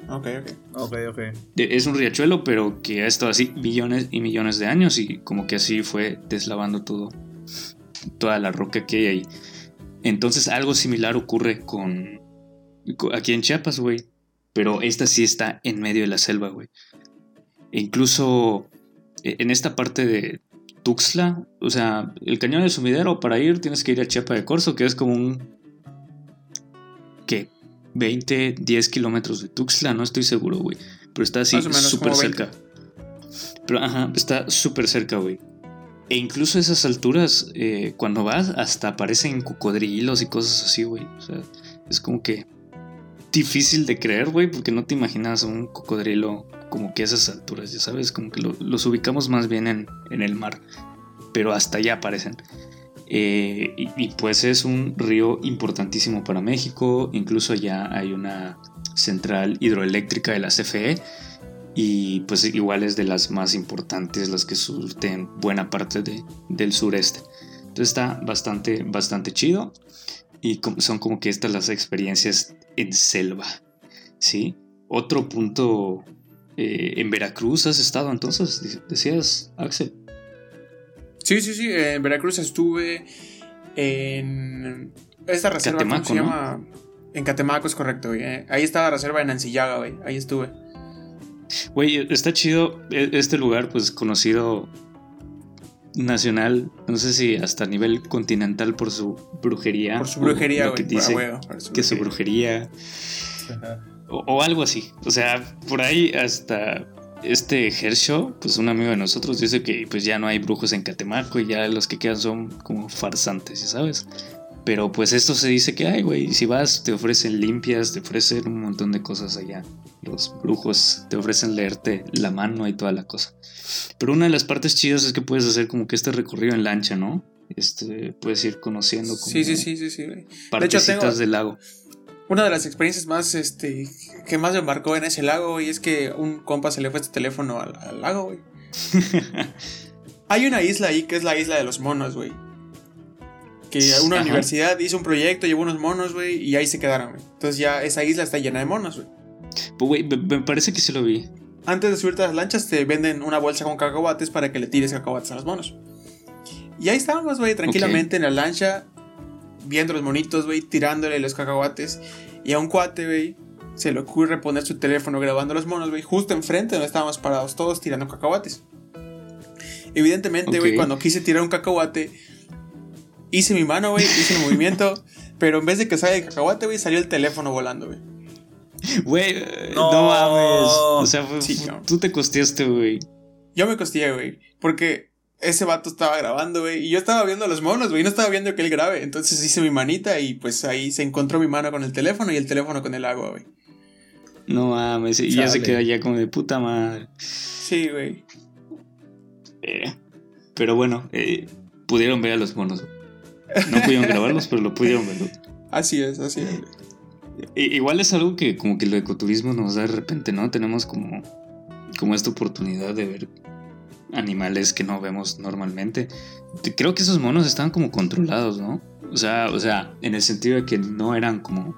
S3: Ok, ok.
S2: Ok, ok.
S1: Es un riachuelo, pero que ha estado así millones y millones de años y como que así fue deslavando todo, toda la roca que hay ahí. Entonces algo similar ocurre con, co- aquí en Chiapas, güey. Pero esta sí está en medio de la selva, güey. E incluso eh, en esta parte de Tuxtla, o sea, el cañón del sumidero para ir tienes que ir a Chiapa de Corzo, que es como un... ¿Qué? 20, 10 kilómetros de Tuxtla, no estoy seguro, güey. Pero está así súper
S3: como 20.
S1: cerca. Pero ajá, está súper cerca, güey. E incluso a esas alturas, eh, cuando vas, hasta aparecen cocodrilos y cosas así, güey. O sea, es como que difícil de creer, güey, porque no te imaginas un cocodrilo como que a esas alturas, ya sabes, como que lo- los ubicamos más bien en, en el mar, pero hasta allá aparecen. Eh, y, pues es un río importantísimo para México, incluso allá hay una central hidroeléctrica de la CFE y pues igual es de las más importantes, las que surten buena parte de- del sureste. Entonces está bastante, bastante chido y son como que estas las experiencias en selva, ¿sí? Otro punto, eh, en Veracruz has estado entonces, de- decías, Axel.
S3: Sí, sí, sí. En Veracruz estuve en esta reserva. ¿Cómo
S1: Catemaco,
S3: se
S1: ¿no?
S3: llama? En Catemaco, es correcto, güey. eh. Ahí está la reserva en Ancillaga, güey. Ahí estuve.
S1: Güey, está chido e- este lugar, pues conocido nacional, no sé si hasta a nivel continental por su brujería.
S3: Por su brujería,
S1: lo que
S3: güey. por
S1: dice
S3: por su
S1: que su
S3: brujería.
S1: brujería o, o algo así. O sea, por ahí hasta este Hershaw, pues un amigo de nosotros dice que pues ya no hay brujos en Catemaco y ya los que quedan son como farsantes, ¿ya sabes? Pero pues esto se dice que hay, güey. Si vas, te ofrecen limpias, te ofrecen un montón de cosas allá. Los brujos te ofrecen leerte la mano y toda la cosa. Pero una de las partes chidas es que puedes hacer como que este recorrido en lancha, ¿no? Este, puedes ir conociendo como
S3: Sí, sí, sí, sí, sí,
S1: partecitas
S3: tengo-
S1: del lago.
S3: Una de las experiencias más, este, que más me marcó en ese lago, güey, es que un compa se le fue este teléfono al, al lago, güey. Hay una isla ahí que es la isla de los monos, güey. Que una
S1: Ajá.
S3: universidad hizo un proyecto, llevó unos monos, güey, y ahí se quedaron, güey. Entonces ya esa isla está llena de monos, güey.
S1: Pues, güey, me, me parece que sí lo vi.
S3: Antes de subirte a las lanchas te venden una bolsa con cacahuates para que le tires cacahuates a los monos. Y ahí estábamos, güey, tranquilamente en la lancha, viendo los monitos, güey, tirándole los cacahuates. Y a un cuate, güey, se le ocurre poner su teléfono grabando los monos, güey, justo enfrente donde estábamos parados todos tirando cacahuates. Evidentemente, güey, cuando quise tirar un cacahuate, hice mi mano, güey, hice el movimiento, Pero en vez de que salga el cacahuate, güey, salió el teléfono volando, güey.
S1: Güey, no.
S2: No.
S1: mames. O sea, fue-
S3: Sí,
S1: fue-
S3: no.
S1: tú te costeaste, güey.
S3: Yo me costillé, güey. Porque ese vato estaba grabando, güey. Y yo estaba viendo a los monos, güey. No estaba viendo que él grabe. Entonces hice mi manita y pues ahí se encontró mi mano con el teléfono y el teléfono con el agua, güey.
S1: No mames. Y ya se queda ya como de puta madre.
S3: Sí, güey.
S1: Eh, Pero bueno, eh, pudieron ver a los monos. No pudieron grabarlos, pero lo pudieron ver.
S3: Así es, así es.
S1: Igual es algo que como que el ecoturismo nos da de repente, ¿no? Tenemos como, como esta oportunidad de ver animales que no vemos normalmente. Te- Creo que esos monos estaban como controlados, ¿no? O sea, o sea, en el sentido de que no eran como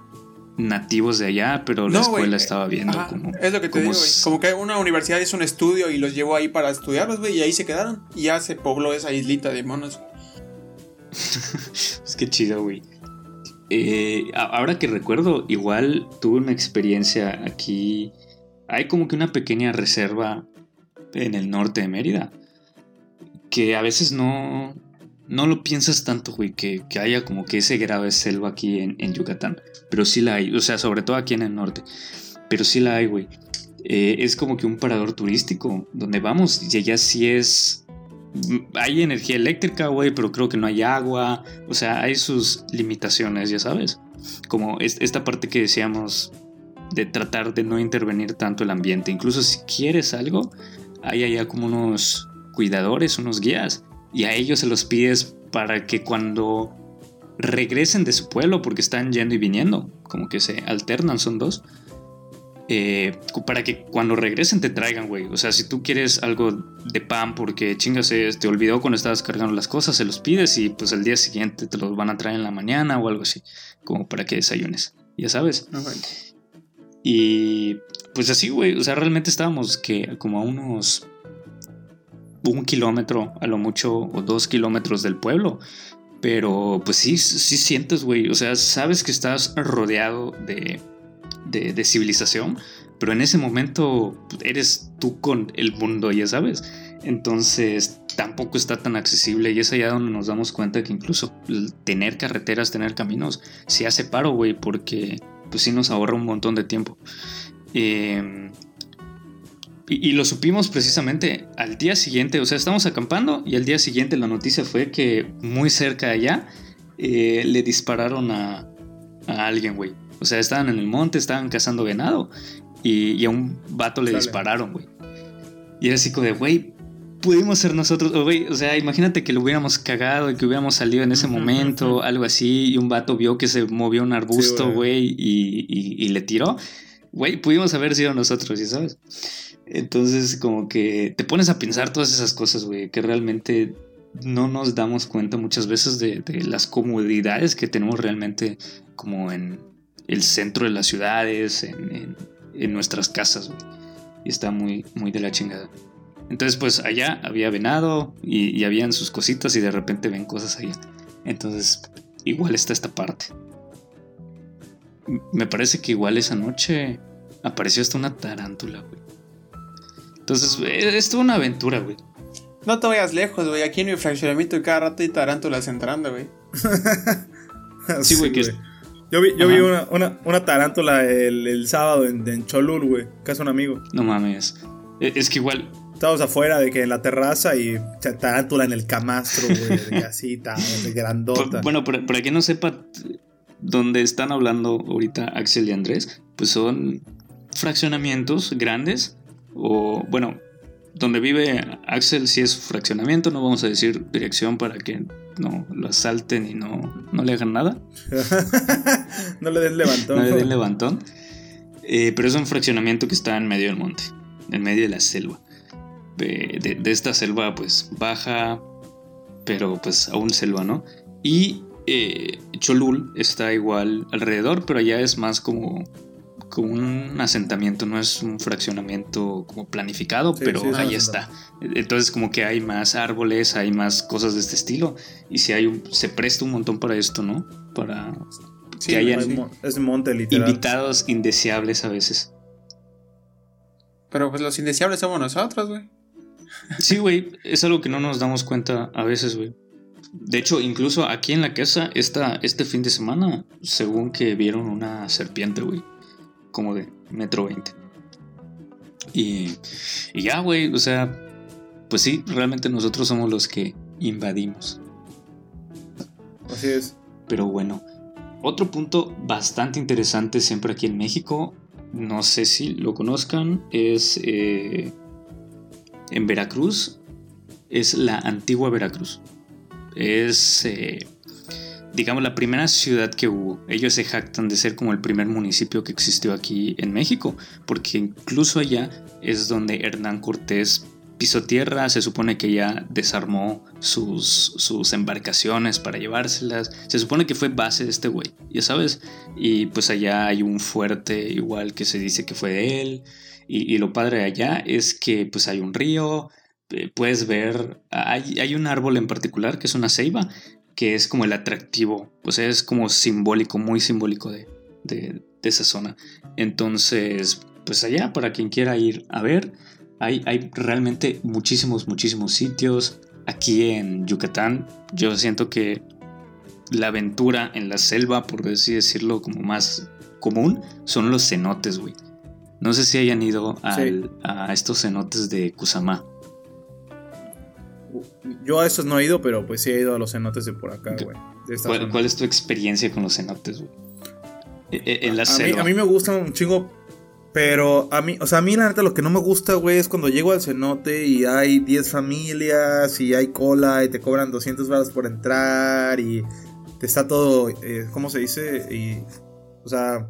S1: nativos de allá, pero la
S3: No,
S1: escuela
S3: eh,
S1: estaba viendo
S3: Ajá,
S1: como...
S3: es lo que te
S1: como
S3: digo, güey. Como que una universidad hizo un estudio y los llevó ahí para estudiarlos, güey. Y ahí se quedaron. Y ya se pobló esa islita de monos.
S1: Es que chido, güey. Eh, ahora que recuerdo, igual tuve una experiencia aquí. Hay como que una pequeña reserva en el norte de Mérida. Que a veces no, no lo piensas tanto, güey, que, que haya como que ese grado de selva aquí en, en Yucatán. Pero sí la hay, o sea, sobre todo aquí en el norte. Pero sí la hay, güey. Eh, es como que un parador turístico donde vamos y allá sí es... Hay energía eléctrica, güey, pero creo que no hay agua. O sea, hay sus limitaciones, ya sabes. Como es- esta parte que decíamos de tratar de no intervenir tanto el ambiente. Incluso si quieres algo, hay allá como unos cuidadores, unos guías. Y a ellos se los pides para que cuando regresen de su pueblo, porque están yendo y viniendo, como que se alternan, son dos. eh, para que cuando regresen te traigan, güey. O sea, si tú quieres algo de pan porque chingas, te olvidó cuando estabas cargando las cosas, se los pides y pues al día siguiente te los van a traer en la mañana o algo así, como para que desayunes. Ya sabes. Y pues así, güey. O sea, realmente estábamos que como a unos un kilómetro, a lo mucho, o dos kilómetros del pueblo. Pero pues sí, sí sientes, güey. O sea, sabes que estás rodeado de, de, de civilización. Pero en ese momento eres tú con el mundo, ya sabes. Entonces tampoco está tan accesible y es allá donde nos damos cuenta que incluso tener carreteras, tener caminos, se hace paro, güey, porque pues sí nos ahorra un montón de tiempo. Eh, y, y lo supimos precisamente al día siguiente, o sea, estamos acampando y al día siguiente la noticia fue que muy cerca de allá eh, le dispararon a, a alguien, güey. O sea, estaban en el monte, estaban cazando venado y, y a un vato le dispararon, güey. Y era así como de, güey, pudimos ser nosotros, güey, o sea, imagínate que lo hubiéramos cagado y que hubiéramos salido en ese momento, algo así, y un vato vio que se movió un arbusto,
S2: güey.
S1: y, y- y le tiró. Güey, pudimos haber sido nosotros, ¿ya sabes? Entonces, como que te pones a pensar todas esas cosas, güey, que realmente no nos damos cuenta muchas veces de, de las comodidades que tenemos realmente como en el centro de las ciudades, en, en- en nuestras casas, güey. Y está muy, muy de la chingada. Entonces, pues allá había venado y, y habían sus cositas y de repente ven cosas allá. Entonces, igual está esta parte. Me parece que igual esa noche apareció hasta una tarántula, güey. Entonces, eh, es toda una aventura, güey.
S3: No te vayas lejos, güey. Aquí en mi fraccionamiento cada rato hay tarántulas entrando, güey.
S1: Sí, güey, que-
S2: Yo vi, yo vi una, una, una tarántula el, el sábado en, en Cholul, güey. Casa un amigo.
S1: No mames. Eh, Es que igual,
S2: Estábamos afuera de que en la terraza y tarántula en el camastro, güey. así, ta- de grandota.
S1: Bueno, para, para quien no sepa dónde están hablando ahorita Axel y Andrés, pues son fraccionamientos grandes. O bueno, donde vive Axel sí es fraccionamiento, no vamos a decir dirección para que no lo asalten y no, no le hagan nada,
S2: no le den levantón.
S1: no le den levantón. Eh, pero es un fraccionamiento que está en medio del monte, en medio de la selva. De, de- de esta selva pues baja, pero pues aún selva, ¿no? Y eh, Cholul está igual alrededor, pero allá es más como, como un asentamiento, no es un fraccionamiento como planificado,
S2: Sí,
S1: pero
S2: sí, es
S1: ahí está. Entonces como que hay más árboles, hay más cosas de este estilo, y si hay un, se presta un montón para esto, ¿no? Para
S3: Sí,
S1: Que hayan-
S2: es monte, literal.
S1: invitados indeseables a veces.
S3: Pero pues los indeseables somos nosotros, güey.
S1: Sí, güey, es algo que no nos damos cuenta a veces, güey. De hecho, incluso aquí en la casa, esta, este fin de semana, según que vieron una serpiente, güey. Como de metro veinte. Y, y ya, güey, o sea, pues sí, realmente nosotros somos los que invadimos.
S2: Así es.
S1: Pero bueno, otro punto bastante interesante siempre aquí en México, no sé si lo conozcan, es eh, en Veracruz, es la antigua Veracruz. Es, eh, digamos, la primera ciudad que hubo. Ellos se jactan de ser como el primer municipio que existió aquí en México, porque incluso allá es donde Hernán Cortés pisó tierra, se supone que ya desarmó sus, sus embarcaciones para llevárselas, se supone que fue base de este güey, ya sabes, y pues allá hay un fuerte igual que se dice que fue de él, y, lo padre de allá es que pues hay un río, eh, puedes ver, hay, hay un árbol en particular que es una ceiba, que es como el atractivo, pues es como simbólico, muy simbólico de, de, de esa zona. Entonces, pues allá, para quien quiera ir a ver, hay, realmente muchísimos, muchísimos sitios. Aquí en Yucatán yo siento que la aventura en la selva, por así decirlo, como más común, son los cenotes, güey. No sé si hayan ido a estos cenotes de Kusama.
S2: Yo a estos no he ido, pero pues sí he ido a los cenotes de por acá, güey.
S1: ¿Cuál, es tu experiencia con los cenotes, güey? E, e, en la
S2: selva. a mí me gustan un chingo pero a mí, o sea, a mí la neta lo que no me gusta, güey, es cuando llego al cenote y hay 10 familias y hay cola y te cobran 200 baros por entrar y te está todo, eh, ¿cómo se dice? Y, o sea,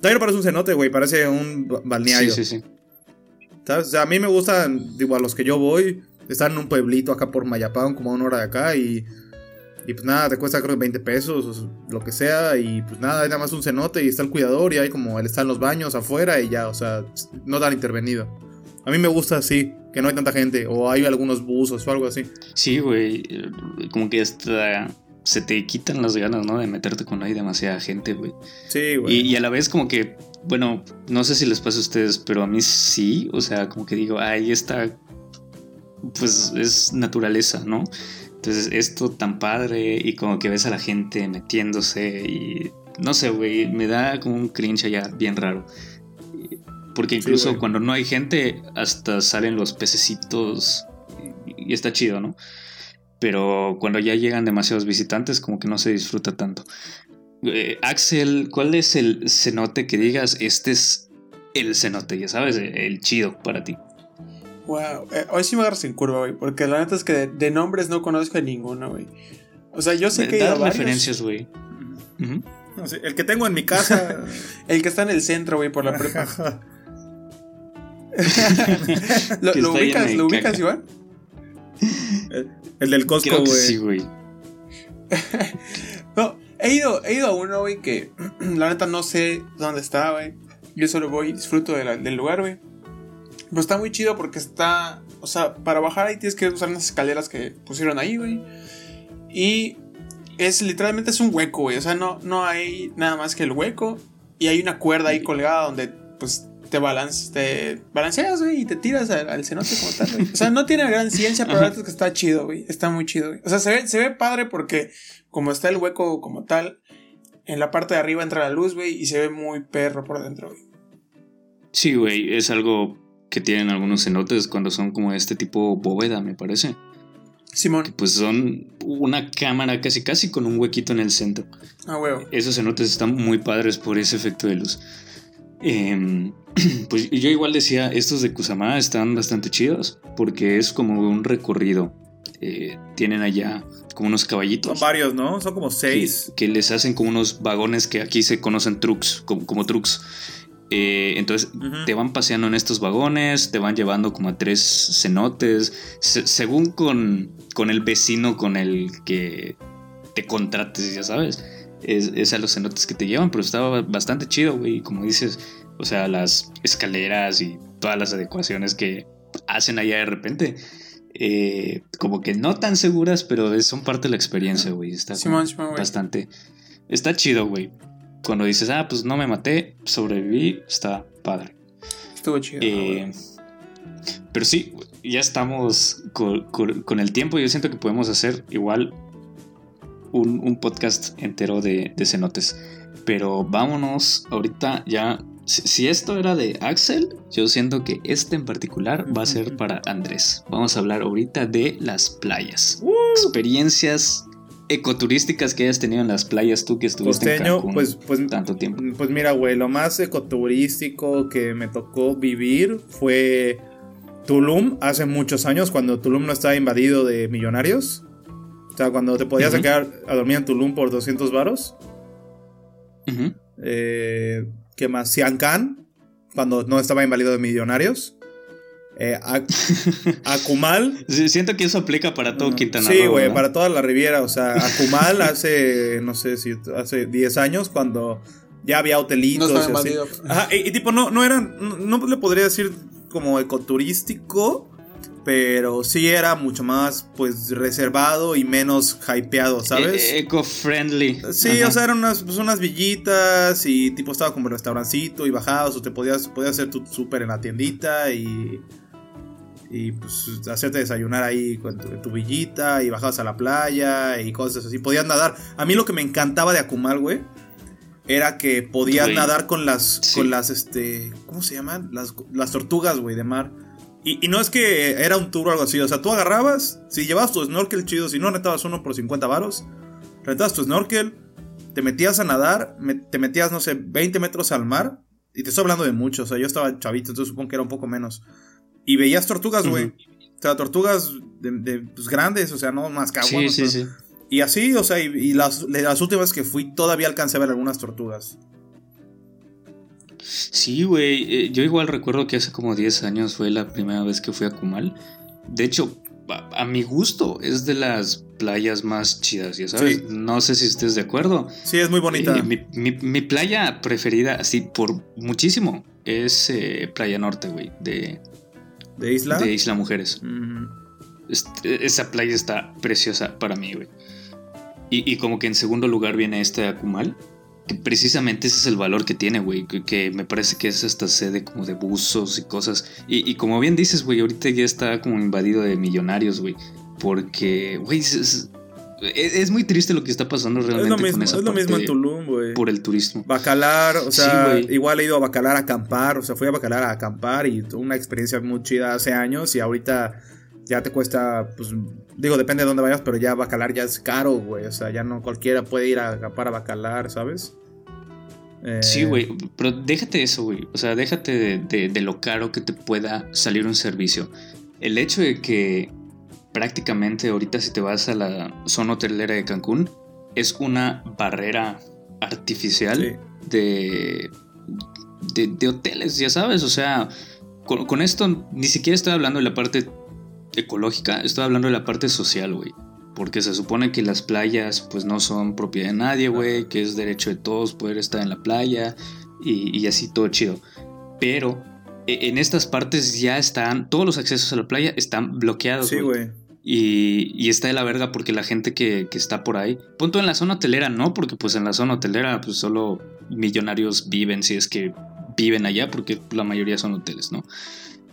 S2: también no parece un cenote, güey, parece un balneario. Sí, sí, sí. ¿Sabes? O sea, a mí me gustan, digo, a los que yo voy, están en un pueblito acá por Mayapán, como a una hora de acá y y pues nada, te cuesta creo 20 pesos, lo que sea. Y pues nada, hay nada más un cenote y está el cuidador y hay como él está en los baños afuera y ya, o sea, no tan intervenido. A mí me gusta así, que no hay tanta gente. O hay algunos buzos o algo así.
S1: Sí, güey. Como que hasta se te quitan las ganas, ¿no? De meterte con hay demasiada gente, güey.
S2: Sí, güey.
S1: Y, y, a la vez como que, bueno, no sé si les pasa a ustedes, pero a mí sí. O sea, como que digo, ahí está. Pues es naturaleza, ¿no? Entonces, esto tan padre y como que ves a la gente metiéndose y no sé, güey, me da como un cringe allá bien raro. Porque incluso cuando no hay gente, hasta salen los pececitos y, está chido, ¿no? Pero cuando ya llegan demasiados visitantes, como que no se disfruta tanto. Eh, Axel, ¿cuál es el cenote que digas? Este es el cenote, ya sabes, el chido para ti.
S3: Wow, eh, hoy sí me agarras en curva, güey. Porque la neta es que de, nombres no conozco a ninguno, güey. O sea, yo sé que
S1: hay referencias, güey.
S2: el que tengo en mi casa.
S3: el que está en el centro, güey, por la prepa. ¿Lo, ubicas, ¿Lo ubicas, Iván?
S2: El, del Costco, güey.
S1: Sí, güey.
S3: no, he ido, he ido a uno, güey, que la neta no sé dónde está, güey. Yo solo voy y disfruto del lugar, güey. Pero está muy chido porque está. O sea, para bajar ahí tienes que usar unas escaleras que pusieron ahí, güey. Y es literalmente es un hueco, güey. O sea, no, no hay nada más que el hueco. Y hay una cuerda ahí colgada donde, pues, te, balance, te balanceas, güey, y te tiras al, cenote como tal, güey. O sea, no tiene gran ciencia, pero la verdad es que está chido, güey. Está muy chido, güey. O sea, se ve, se ve padre porque, como está el hueco como tal, en la parte de arriba entra la luz, güey, y se ve muy perro por dentro, güey.
S1: Sí, güey, es algo que tienen algunos cenotes cuando son como este tipo bóveda, me parece.
S3: Simón.
S1: pues son una cámara casi casi con un huequito en el centro.
S3: Ah, huevo.
S1: Esos cenotes están muy padres por ese efecto de luz. Em, pues yo igual decía, estos de Kusama están bastante chidos porque es como un recorrido. Eh, tienen allá como unos caballitos.
S2: Son varios, ¿no? Son como seis.
S1: Que, les hacen como unos vagones que aquí se conocen trucks, como, como trucks. Eh, entonces te van paseando en estos vagones, te van llevando como a tres cenotes, según con, con, el vecino con el que te contrates, ya sabes. Es, a los cenotes que te llevan, pero estaba bastante chido, güey. Como dices, o sea, las escaleras y todas las adecuaciones que hacen allá de repente. Eh, como que no tan seguras, pero son parte de la experiencia, güey. Está bastante. Está chido, güey cuando dices, ah, pues no me maté, sobreviví, está padre.
S3: Estuvo chido.
S1: Eh, Pero sí, ya estamos con, el tiempo. Yo siento que podemos hacer igual un, podcast entero de, de, cenotes. Pero vámonos ahorita ya. Si, esto era de Axel, yo siento que este en particular va a ser para Andrés. Vamos a hablar ahorita de las playas. Experiencias ecoturísticas que hayas tenido en las playas tú que estuviste en Cancún
S2: pues, pues,
S1: tanto tiempo.
S2: Pues mira, güey, lo más ecoturístico que me tocó vivir fue Tulum hace muchos años, cuando Tulum no estaba invadido de millonarios. O sea, cuando te podías quedar a dormir en Tulum por 200 varos. eh, ¿Qué más? Siancán, cuando no estaba invadido de millonarios. Eh, Akumal.
S1: siento que eso aplica para todo Quintana
S2: Roo. Sí, güey, para toda la Riviera. O sea, Akumal hace, no sé si hace 10 años, cuando ya había hotelitos. No y, Ajá, y, tipo, no, no eran. No, le podría decir como ecoturístico. Pero sí era mucho más, pues, reservado y menos hypeado, ¿sabes?
S1: E, eco-friendly.
S2: Sí, o sea, eran unas, pues, unas villitas y tipo estaba como restaurancito y bajabas o te podías, podías hacer tu súper en la tiendita y y pues hacerte desayunar ahí con tu, villita y bajabas a la playa y cosas así. Podías nadar. A mí lo que me encantaba de Akumal, güey, era que podías nadar con las, con las, este, ¿cómo se llaman? Las, las tortugas, güey, de mar. Y, no es que era un tour o algo así, o sea, tú agarrabas, si llevabas tu snorkel chido, si no rentabas uno por 50 varos, rentabas tu snorkel, te metías a nadar, te metías, no sé, 20 metros al mar, y te estoy hablando de mucho, o sea, yo estaba chavito, entonces supongo que era un poco menos. Y veías tortugas, güey. O sea, tortugas de, pues, grandes, o sea, no más
S1: Sí, sí, sí.
S2: Y así, o sea, y, las, las, últimas que fui todavía alcancé a ver algunas tortugas.
S1: Sí, güey. Eh, yo igual recuerdo que hace como 10 años fue la primera vez que fui a Kumal. De hecho, a, mi gusto, es de las playas más chidas, ya sabes. No sé si estés de acuerdo.
S2: Sí, es muy bonita.
S1: Eh, mi, playa preferida, así por muchísimo, es eh, Playa Norte, güey, de,
S2: ¿De Isla?
S1: De Isla Mujeres. esa playa está preciosa para mí, güey. Y, como que en segundo lugar viene este Akumal. Precisamente ese es el valor que tiene, güey. Que, me parece que es esta sede como de buzos y cosas. Y, como bien dices, güey, ahorita ya está como invadido de millonarios, güey. Porque, güey, es, muy triste lo que está pasando realmente es lo
S2: mismo, Es lo mismo en Tulum, güey.
S1: Por el turismo.
S2: Bacalar, o sea, igual he ido a Bacalar a acampar, o sea, fui a Bacalar a acampar y tuve una experiencia muy chida hace años y ahorita ya te cuesta, pues, digo, depende de dónde vayas, pero ya Bacalar ya es caro, güey, o sea, ya no cualquiera puede ir a acampar a Bacalar, ¿sabes?
S1: Sí, güey, pero déjate eso, güey. O sea, déjate de, lo caro que te pueda salir un servicio. El hecho de que prácticamente ahorita si te vas a la zona hotelera de Cancún, es una barrera artificial de, de, hoteles, ya sabes, o sea, con, esto ni siquiera estoy hablando de la parte ecológica, estoy hablando de la parte social, güey. Porque se supone que las playas pues no son propiedad de nadie, güey, que es derecho de todos poder estar en la playa y, y así todo chido. Pero e, en estas partes ya están, todos los accesos a la playa están bloqueados.
S2: Sí, güey.
S1: Y, está de la verga porque la gente que, está por ahí, punto en la zona hotelera, no, porque pues en la zona hotelera pues solo millonarios viven, si es que viven allá, porque la mayoría son hoteles, ¿no?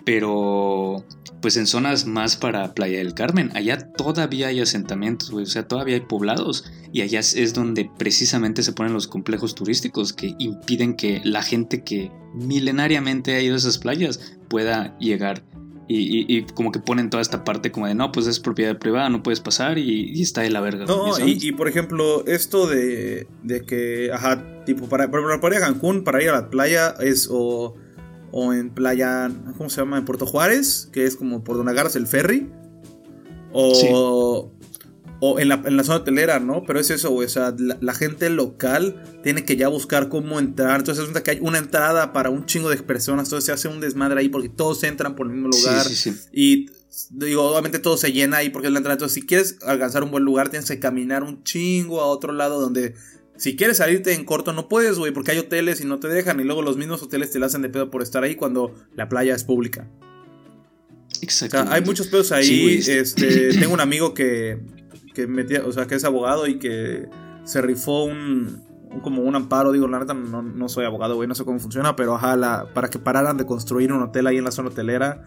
S1: Pero pues en zonas más para Playa del Carmen, allá todavía hay asentamientos, o sea, todavía hay poblados. Y allá es donde precisamente se ponen los complejos turísticos que impiden que la gente que milenariamente ha ido a esas playas pueda llegar. Y, como que ponen toda esta parte como de no, pues es propiedad privada, no puedes pasar y, está de la verga.
S2: No, y, por ejemplo, esto de, de que, ajá, tipo, para, para, para ir a Cancún, para ir a la playa, es o, o en playa, ¿cómo se llama? En Puerto Juárez, que es como por donde agarras el ferry. O, o en la, en la zona hotelera, ¿no? Pero es eso, güey. O sea, la, gente local tiene que ya buscar cómo entrar. Entonces resulta que hay una entrada para un chingo de personas. Entonces se hace un desmadre ahí porque todos entran por el mismo lugar. Sí, sí, sí. Y digo, obviamente todo se llena ahí porque es la entrada. Entonces, si quieres alcanzar un buen lugar, tienes que caminar un chingo a otro lado donde. Si quieres salirte en corto, no puedes, güey, porque hay hoteles y no te dejan. Y luego los mismos hoteles te la hacen de pedo por estar ahí cuando la playa es pública. Exacto. hay muchos pedos ahí. este, tengo un amigo que, que metía, o sea, que es abogado y que se rifó un, como un amparo, digo, la neta no, no soy abogado, güey, no sé cómo funciona, pero ajá, la, para que pararan de construir un hotel ahí en la zona hotelera,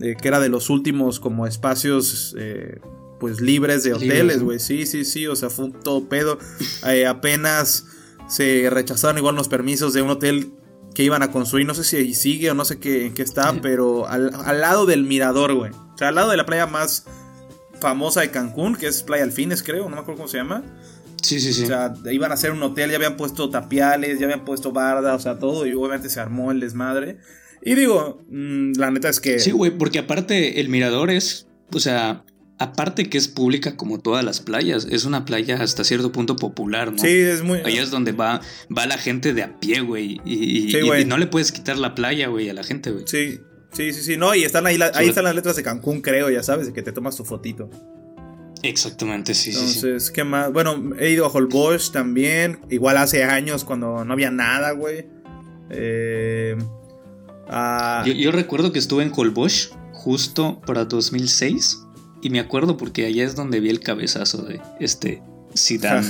S2: eh, que era de los últimos como espacios eh, pues libres de hoteles, güey, sí, sí, sí, o sea, fue un todo pedo, Eh, apenas se rechazaron igual los permisos de un hotel que iban a construir, no sé si ahí sigue o no sé qué, en qué está, pero al, al lado del mirador, güey, o sea, al lado de la playa más famosa de Cancún, que es Playa Alfines, creo, no me acuerdo cómo se llama.
S1: Sí, sí, sí.
S2: O sea, iban a hacer un hotel, ya habían puesto tapiales, ya habían puesto barda, o sea, todo, y obviamente se armó el desmadre. Y digo, mm, la neta es que.
S1: Sí, güey, porque aparte el mirador es, o sea, aparte que es pública como todas las playas, es una playa hasta cierto punto popular, ¿no?
S2: Sí, es muy.
S1: Ahí es donde va, va la gente de a pie, güey. Y,
S2: Sí,
S1: y- y no le puedes quitar la playa, güey, a la gente, güey.
S2: Sí, sí, sí, sí. No, y están ahí, la- ahí están las letras de Cancún, creo, ya sabes, de que te tomas tu fotito.
S1: Exactamente, sí, sí, sí.
S2: Entonces, ¿qué más? Bueno, he ido a Holbox también. Igual hace años cuando no había nada, güey. Eh, ah,
S1: Yo, yo recuerdo que estuve en Colbosch justo para 2006 y me acuerdo porque allá es donde vi el cabezazo de este Zidane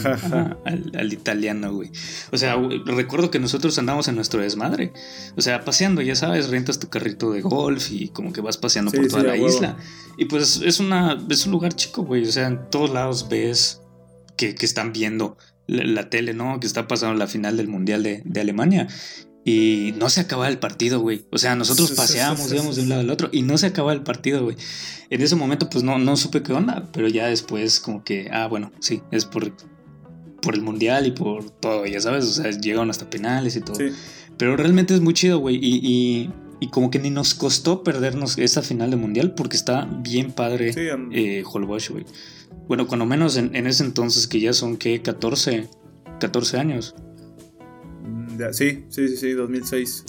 S1: al, al italiano, güey. O sea, güey, recuerdo que nosotros andamos en nuestro desmadre. O sea, paseando, ya sabes, rentas tu carrito de golf y como que vas paseando
S2: Sí,
S1: por toda la
S2: huevo.
S1: isla. Y pues es una es un lugar chico, güey. O sea, en todos lados ves que, que están viendo la, la tele, ¿no? Que está pasando la final del Mundial de, de Alemania. Y no se acaba el partido, güey. O sea, nosotros
S2: sí,
S1: íbamos de un lado al otro y no se acaba el partido, güey. En ese momento, pues no, no supe qué onda, pero ya después, como que, ah, bueno, sí, es por, por el mundial y por todo, ya sabes. O sea, llegaron hasta penales y todo.
S2: sí.
S1: Pero realmente es muy chido, güey. Y, y, y como que ni nos costó perdernos esa final de mundial porque está bien padre
S2: Sí,
S1: eh, Holbox, güey. Bueno, cuando menos en, en ese entonces, que ya son, ¿qué? 14, 14 años.
S2: Sí, sí, sí, sí, 2006.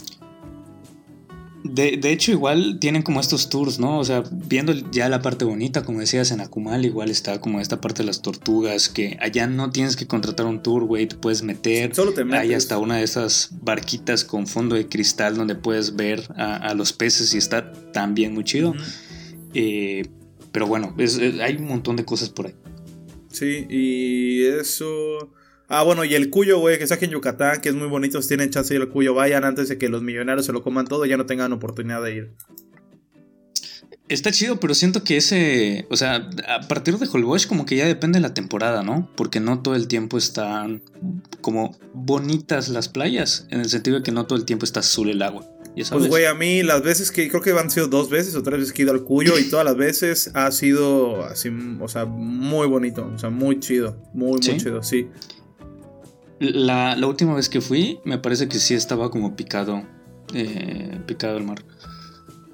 S1: De, de hecho, igual tienen como estos tours, ¿no? O sea, viendo ya la parte bonita, como decías, en Akumal igual está como esta parte de las tortugas, que allá no tienes que contratar un tour, güey, te puedes meter.
S2: Solo te metes.
S1: Hay hasta una de esas barquitas con fondo de cristal donde puedes ver a, a los peces y está también muy chido. Eh, pero bueno, es- es- hay un montón de cosas por ahí.
S2: Sí, y eso. Ah, bueno, y el cuyo, güey, que está aquí en Yucatán, que es muy bonito. Si tienen chance de ir al cuyo, vayan antes de que los millonarios se lo coman todo y ya no tengan oportunidad de ir.
S1: Está chido, pero siento que ese, o sea, a partir de Holbox como que ya depende de la temporada, ¿no? Porque no todo el tiempo están como bonitas las playas, en el sentido de que no todo el tiempo está azul el agua.
S2: Pues, güey, a mí las veces que creo que han sido dos veces o tres veces que he ido al cuyo y todas las veces ha sido así, o sea, muy bonito, o sea, muy chido, muy, muy chido, sí.
S1: La, la última vez que fui, me parece que sí estaba como picado, eh, picado el mar.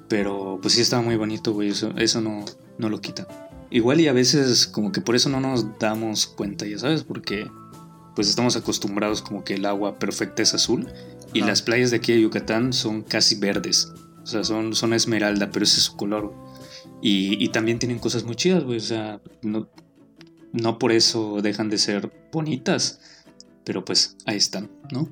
S1: Pero pues sí estaba muy bonito, güey, eso, eso no, no lo quita. Igual y a veces como que por eso no nos damos cuenta, ya sabes, porque pues estamos acostumbrados como que el agua perfecta es azul y las playas de aquí de Yucatán son casi verdes. O sea, son, son esmeralda, pero ese es su color. Y, y también tienen cosas muy chidas, güey. O sea, no, no por eso dejan de ser bonitas. Pero pues ahí están, ¿no?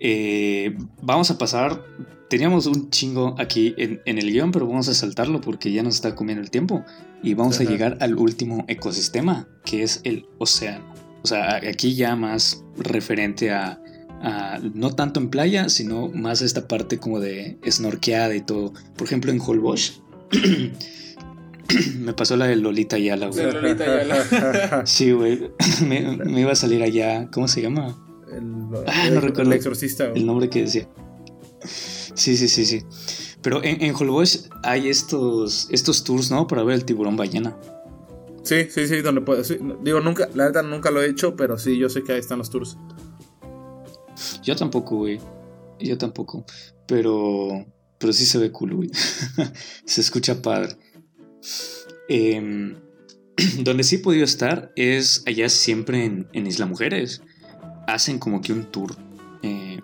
S1: Eh, vamos a pasar. Teníamos un chingo aquí en, en el guion, pero vamos a saltarlo porque ya nos está comiendo el tiempo. Y vamos a llegar al último ecosistema, que es el océano. O sea, aquí ya más referente a, a- no tanto en playa, sino más esta parte como de snorkeada y todo. Por ejemplo, en Holbox me pasó la de Lolita Yala, güey.
S3: De Lolita Ayala.
S1: Sí, güey. me, me iba a salir allá. ¿Cómo se llama?
S2: El,
S1: Ah, no recuerdo.
S2: El exorcista, güey.
S1: El nombre que decía. Sí, sí, sí, sí. Pero en, en Holbox hay estos, estos tours, ¿no? Para ver el tiburón ballena.
S2: Sí, sí, sí, donde puedo. sí, digo, nunca, la neta nunca lo he hecho, pero sí, yo sé que ahí están los tours.
S1: Yo tampoco, güey. Yo tampoco. Pero. Pero sí se ve cool, güey. se escucha padre. Em, donde sí he podido estar es allá siempre en, Isla Mujeres. Hacen como que un tour. Eh,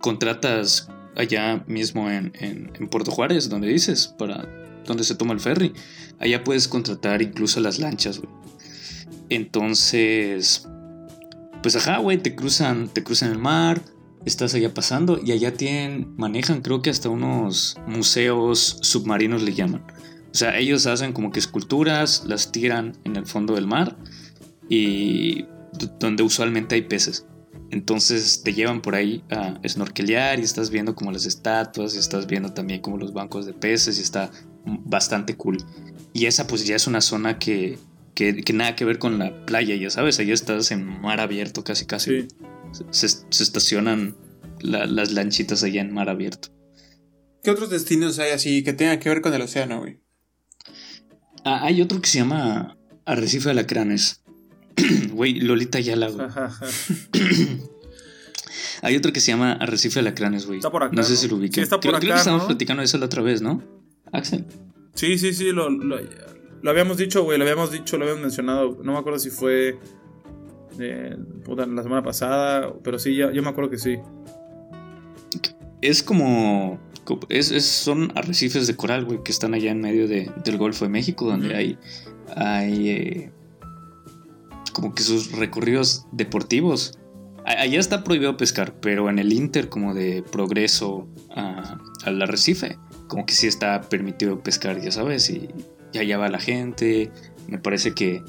S1: contratas allá mismo en Puerto Juárez, donde dices, para donde se toma el ferry. Allá puedes contratar incluso las lanchas, güey. Entonces, pues ajá, güey, te cruzan, te cruzan el mar, estás allá pasando y allá tienen, manejan creo que hasta unos museos submarinos le llaman. O sea, ellos hacen como que esculturas, las tiran en el fondo del mar y donde usualmente hay peces. Entonces te llevan por ahí a snorkelear y estás viendo como las estatuas y estás viendo también como los bancos de peces y está bastante cool. Y esa pues ya es una zona que, que, nada que ver con la playa, ya sabes, ahí estás en mar abierto casi casi. Se, estacionan las lanchitas allá en mar abierto.
S3: ¿Qué otros destinos hay así que tengan que ver con el océano, güey?
S1: Ah, hay otro que se llama Arrecife de Alacranes. Güey, Lolita Yala, güey. Hay otro que se llama Arrecife de Alacranes, güey.
S2: Está por acá.
S1: No sé si lo ubiqué.
S2: Sí, está por
S1: creo,
S2: acá,
S1: creo que estábamos
S2: ¿no?
S1: platicando de eso la otra vez, ¿no? Axel.
S2: Sí, sí, sí, lo, lo, lo habíamos dicho, güey, lo habíamos dicho, lo habíamos mencionado. No me acuerdo si fue eh, la semana pasada, pero sí, ya, yo me acuerdo que sí.
S1: Es como. Es, es- son arrecifes de coral, güey, que están allá en medio de- del Golfo de México, donde hay. Hay. eh, como que sus recorridos deportivos. Allá está prohibido pescar, pero en el Inter, como de progreso a- al arrecife, como que sí está permitido pescar, ya sabes, y, y allá va la gente. Me parece que.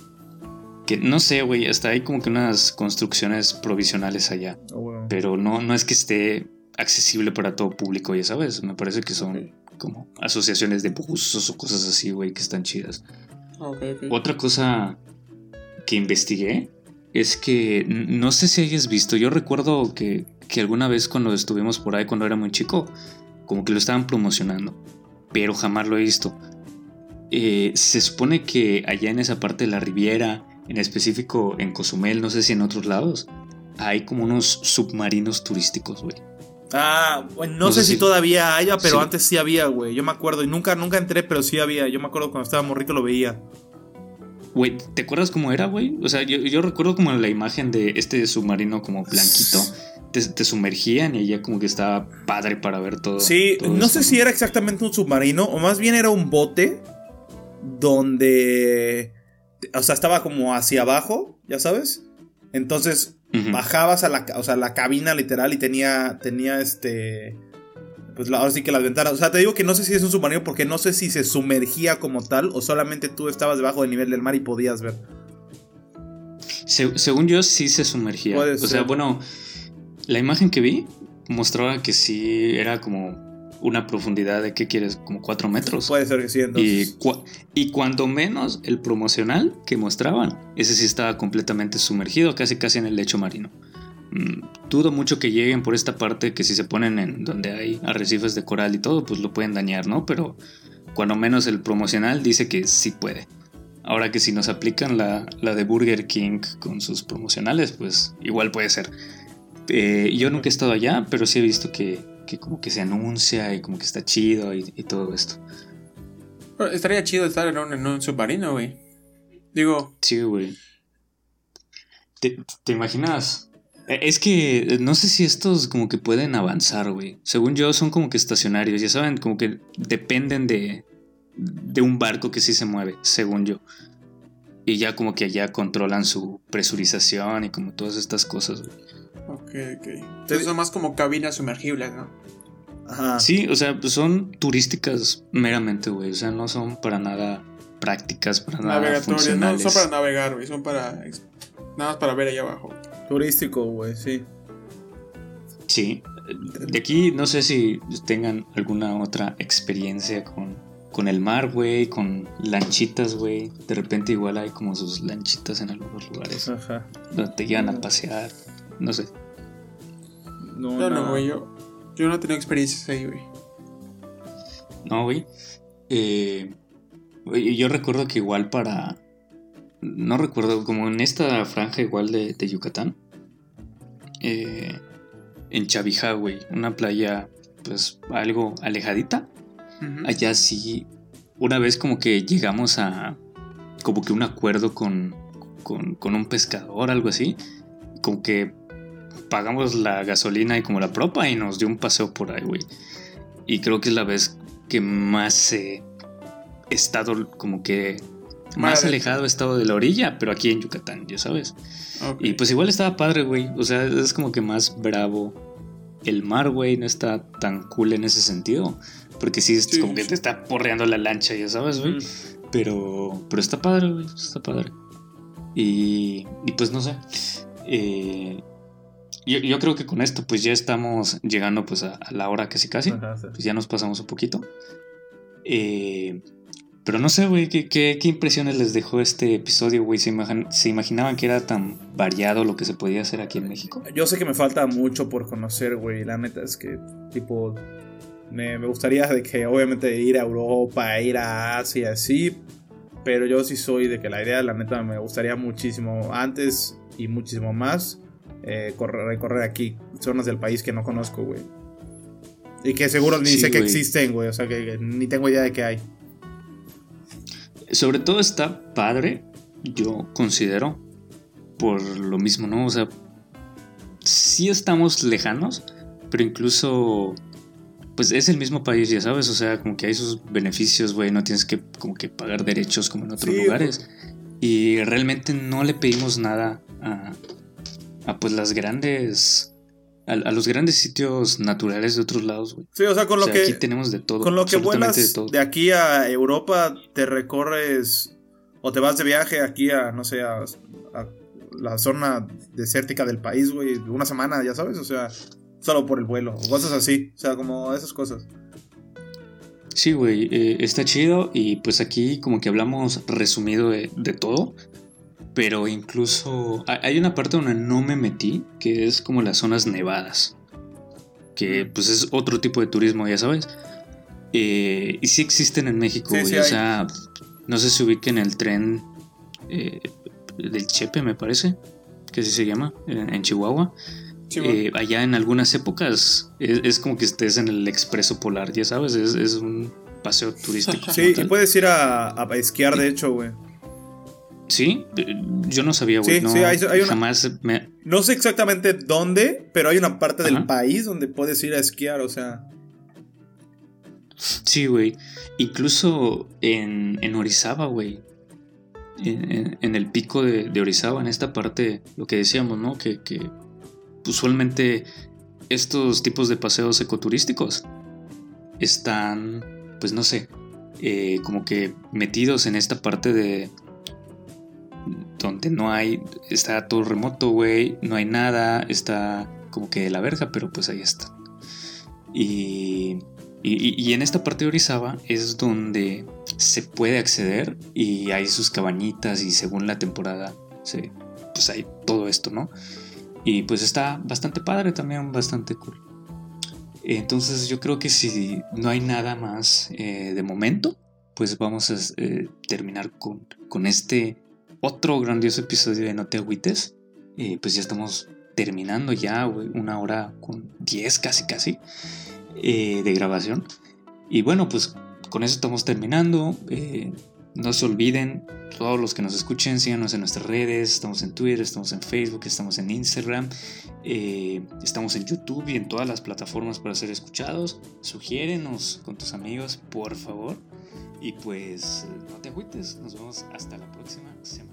S1: Que no sé, güey, hasta hay como que unas construcciones provisionales allá
S2: Ah,
S1: pero no, no es que esté accesible para todo público, ya sabes. Me parece que son como asociaciones de buzos o cosas así, güey, que están chidas. Otra cosa que investigué es que no sé si hayas visto, yo recuerdo que, que alguna vez cuando estuvimos por ahí, cuando era muy chico, como que lo estaban promocionando, pero jamás lo he visto. Eh, se supone que allá en esa parte de la Riviera, en específico en Cozumel, no sé si en otros lados, hay como unos submarinos turísticos, güey.
S2: Ah, bueno, no,
S1: No
S2: sé
S1: sé
S2: si
S1: si-
S2: todavía haya, pero
S1: Sí.
S2: antes sí había, güey. Yo me acuerdo y nunca, nunca entré, pero sí había. Yo me acuerdo cuando estaba morrito lo veía.
S1: Güey, ¿te acuerdas cómo era, güey? O sea, yo, yo recuerdo como la imagen de este submarino como blanquito. Te, te sumergían y allá como que estaba padre para ver todo.
S2: Sí,
S1: todo
S2: no sé si era exactamente un submarino o más bien era un bote donde, o sea, estaba como hacia abajo, ya sabes. Entonces Bajabas a la, o sea, la cabina literal y tenía, tenía este, pues la- ahora sí que las ventanas. O sea, te digo que no sé si es un submarino porque no sé si se sumergía como tal o solamente tú estabas debajo del nivel del mar y podías ver.
S1: Se- según yo, sí se sumergía.
S2: Puede
S1: o sea, bueno, la imagen que vi mostraba que sí era como una profundidad de, ¿qué quieres? Como 4 metros.
S2: Puede ser que sí,
S1: Y, y cuando menos el promocional que mostraban, ese sí estaba completamente sumergido, casi casi en el lecho marino. Mm, dudo mucho que lleguen por esta parte que si se ponen en donde hay arrecifes de coral y todo, pues lo pueden dañar, ¿no? Pero cuando menos el promocional dice que sí puede. Ahora que si nos aplican la, la de Burger King con sus promocionales, pues igual puede ser. Eh, yo nunca he estado allá, pero sí he visto que, que como que se anuncia y como que está chido y- y todo esto.
S3: Pero estaría chido estar en un, en un submarino, güey. Digo,
S1: Sí, güey. ¿Te, te imaginas? Eh, Es que eh, no sé si estos como que pueden avanzar, güey. Según yo, son como que estacionarios, ya saben, como que dependen de, de un barco que sí se mueve, según yo. Y ya como que allá controlan su presurización y como todas estas cosas, güey.
S3: Ok, ok. Entonces son más como cabinas sumergibles, ¿no?
S2: Ajá.
S1: Sí, o sea, pues son turísticas meramente, güey. O sea, no son para nada prácticas, para nada
S3: Navegatorias, no
S1: funcionales.
S3: son para navegar, güey. Son para. Nada más para ver allá abajo.
S2: Turístico, güey, sí.
S1: Sí. De aquí no sé si tengan alguna otra experiencia con, con el mar, güey, con lanchitas, güey. De repente igual hay como sus lanchitas en algunos lugares
S2: Ajá.
S1: donde te llevan a pasear. No sé.
S2: No,
S3: No, güey. Yo, yo no he tenido experiencias ahí, güey.
S1: No, güey. Eh, yo recuerdo que igual para... No recuerdo, como en esta franja igual de, de Yucatán. eh, en Chavijá, güey. Una playa pues algo alejadita. Allá sí, una vez como que llegamos a como que un acuerdo con, con, con un pescador, algo así. Como que pagamos la gasolina y como la propa y nos dio un paseo por ahí, güey. Y creo que es la vez que más he estado como que más alejado he estado de la orilla, pero aquí en Yucatán, ya sabes. Y pues igual estaba padre, güey. O sea, es como que más bravo. El mar, güey, no está tan cool en ese sentido. Porque sí, es
S3: Sí,
S1: como que te está porreando la lancha, ya sabes, güey.
S2: Mm.
S1: Pero, pero está padre, güey. Está padre. Y, y pues no sé. Eh, yo, yo, creo que con esto pues ya estamos llegando pues a, a la hora casi casi.
S2: Ajá, sí.
S1: Pues ya nos pasamos un poquito. Eh, pero no sé, güey, ¿qué, qué, qué impresiones les dejó este episodio, güey? ¿Se, ¿Se imaginaban que era tan variado lo que se podía hacer aquí en México?
S2: Yo sé que me falta mucho por conocer, güey. La neta es que, tipo, me, me gustaría de que obviamente ir a Europa, ir a Asia, sí. Pero yo sí soy de que la idea, la neta, me gustaría muchísimo antes y muchísimo más eh, correr- recorrer aquí zonas del país que no conozco, güey. Y que seguro ni
S1: Sí,
S2: sé que existen, güey. O sea, que, que ni tengo idea de qué hay.
S1: Sobre todo está padre, yo considero, por lo mismo, ¿no? O sea, sí estamos lejanos, pero incluso, pues es el mismo país, ya sabes, o sea, como que hay sus beneficios, güey, no tienes que como que pagar derechos como en otros
S2: Sí,
S1: lugares. Y realmente no le pedimos nada a, a pues las grandes, a, a los grandes sitios naturales de otros lados, güey.
S2: Sí, o sea, con
S1: O
S2: lo
S1: sea,
S2: que.
S1: aquí tenemos de todo.
S2: Con lo que vuelas
S1: de todo.
S2: de aquí a Europa, te recorres o te vas de viaje aquí a, no sé, a, a la zona desértica del país, güey, una semana, ya sabes, o sea, solo por el vuelo, o cosas así, o sea, como esas cosas.
S1: Sí, güey, eh, está chido y pues aquí como que hablamos resumido de, de todo, pero incluso hay- una parte donde no me metí, que es como las zonas nevadas, que pues es otro tipo de turismo, ya sabes. Eh, y sí existen en México,
S2: Sí,
S1: o sea, no sé si ubiquen el tren eh, del Chepe, me parece, que así se llama, en, en Chihuahua. Eh, allá en algunas épocas es, es como que estés en el expreso polar, ya sabes, es, es un paseo turístico.
S2: Sí, y puedes ir a, a esquiar, de hecho, güey.
S1: Sí, yo no sabía, güey.
S2: Sí,
S1: no,
S2: sí, hay- hay una-
S1: Jamás me.
S2: No sé exactamente dónde, pero hay una parte del país donde puedes ir a esquiar, o sea.
S1: Sí, güey. Incluso en, en Orizaba, güey. En, en- en el pico de, de Orizaba, en esta parte, lo que decíamos, ¿no? Que, que usualmente estos tipos de paseos ecoturísticos están, pues no sé, eh, como que metidos en esta parte de donde no hay, está todo remoto, güey, no hay nada, está como que de la verga, pero pues ahí está. Y, y, y en esta parte de Orizaba es donde se puede acceder y hay sus cabañitas y según la temporada, se, pues hay todo esto, ¿no? Y pues está bastante padre también, bastante cool. Entonces yo creo que si no hay nada más eh, de momento, pues vamos a eh, terminar con, con este otro grandioso episodio de No te agüites. Eh, pues ya estamos terminando ya, una hora con 10 casi casi eh, de grabación. Y bueno, pues con eso estamos terminando. Eh, no se olviden, todos los que nos escuchen, síganos en nuestras redes. Estamos en Twitter, estamos en Facebook, estamos en Instagram, eh, estamos en YouTube y en todas las plataformas para ser escuchados. Sugiérenos con tus amigos, por favor. Y pues no te agüites, nos vemos hasta la próxima semana.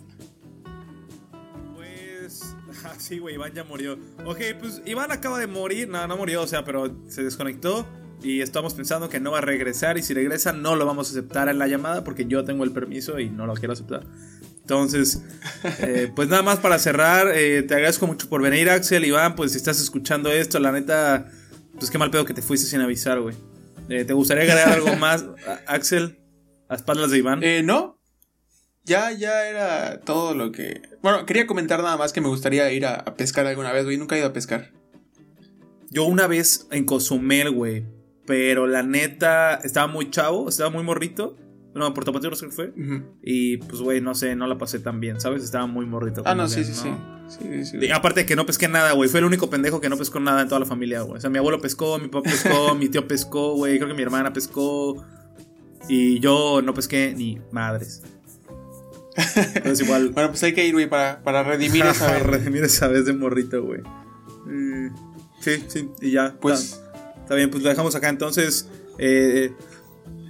S2: Sí, güey, Iván ya murió. Ok, pues Iván acaba de morir. No, no murió, o sea, pero se desconectó. Y estamos pensando que no va a regresar. Y si regresa, no lo vamos a aceptar en la llamada porque yo tengo el permiso y no lo quiero aceptar. Entonces, eh, pues nada más para cerrar, eh, te agradezco mucho por venir, Axel. Iván, pues si estás escuchando esto, la neta, pues qué mal pedo que te fuiste sin avisar, güey. Eh, ¿Te gustaría agregar algo más, Axel? A espaldas de Iván.
S3: Eh, no. Ya, ya era todo lo que. Bueno, quería comentar nada más que me gustaría ir a, a pescar alguna vez, güey. Nunca he ido a pescar.
S2: Yo una vez en Cozumel, güey. Pero la neta, estaba muy chavo, estaba muy morrito. No, en Puerto Pateros creo que fue.
S3: Ujú.
S2: Y pues, güey, no sé, no la pasé tan bien, ¿sabes? Estaba muy morrito.
S3: Ah, no, sí, sí, sí.
S2: no.
S3: Sí, sí, sí.
S2: Y aparte que no pesqué nada, güey. Fue el único pendejo que no pescó nada en toda la familia, güey. O sea, mi abuelo pescó, mi papá pescó, mi tío pescó, güey. Creo que mi hermana pescó. Y yo no pesqué ni madres. Entonces igual.
S3: Bueno, pues hay que ir, güey, para, para redimir esa vez.
S2: redimir esa vez de morrito, güey. Mm, sí, sí, y ya.
S3: Pues
S2: Está, está bien, pues lo dejamos acá entonces. Eh,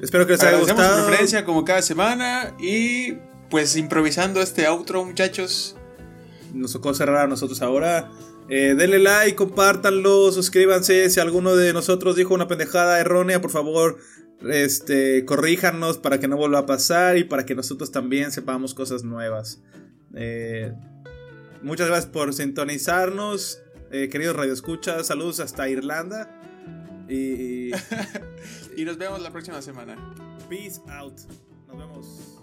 S2: espero que les haya
S3: agradecemos su
S2: gustado.
S3: preferencia como cada semana y pues improvisando este outro, muchachos.
S2: Nos tocó cerrar a nosotros ahora. Eh, denle like, compártanlo, suscríbanse. Si alguno de nosotros dijo una pendejada errónea, por favor, este, corríjanos para que no vuelva a pasar y para que nosotros también sepamos cosas nuevas. Eh, muchas gracias por sintonizarnos, eh, queridos radioescuchas. Saludos hasta Irlanda. Y,
S3: y nos vemos la próxima semana.
S2: Peace out. Nos vemos.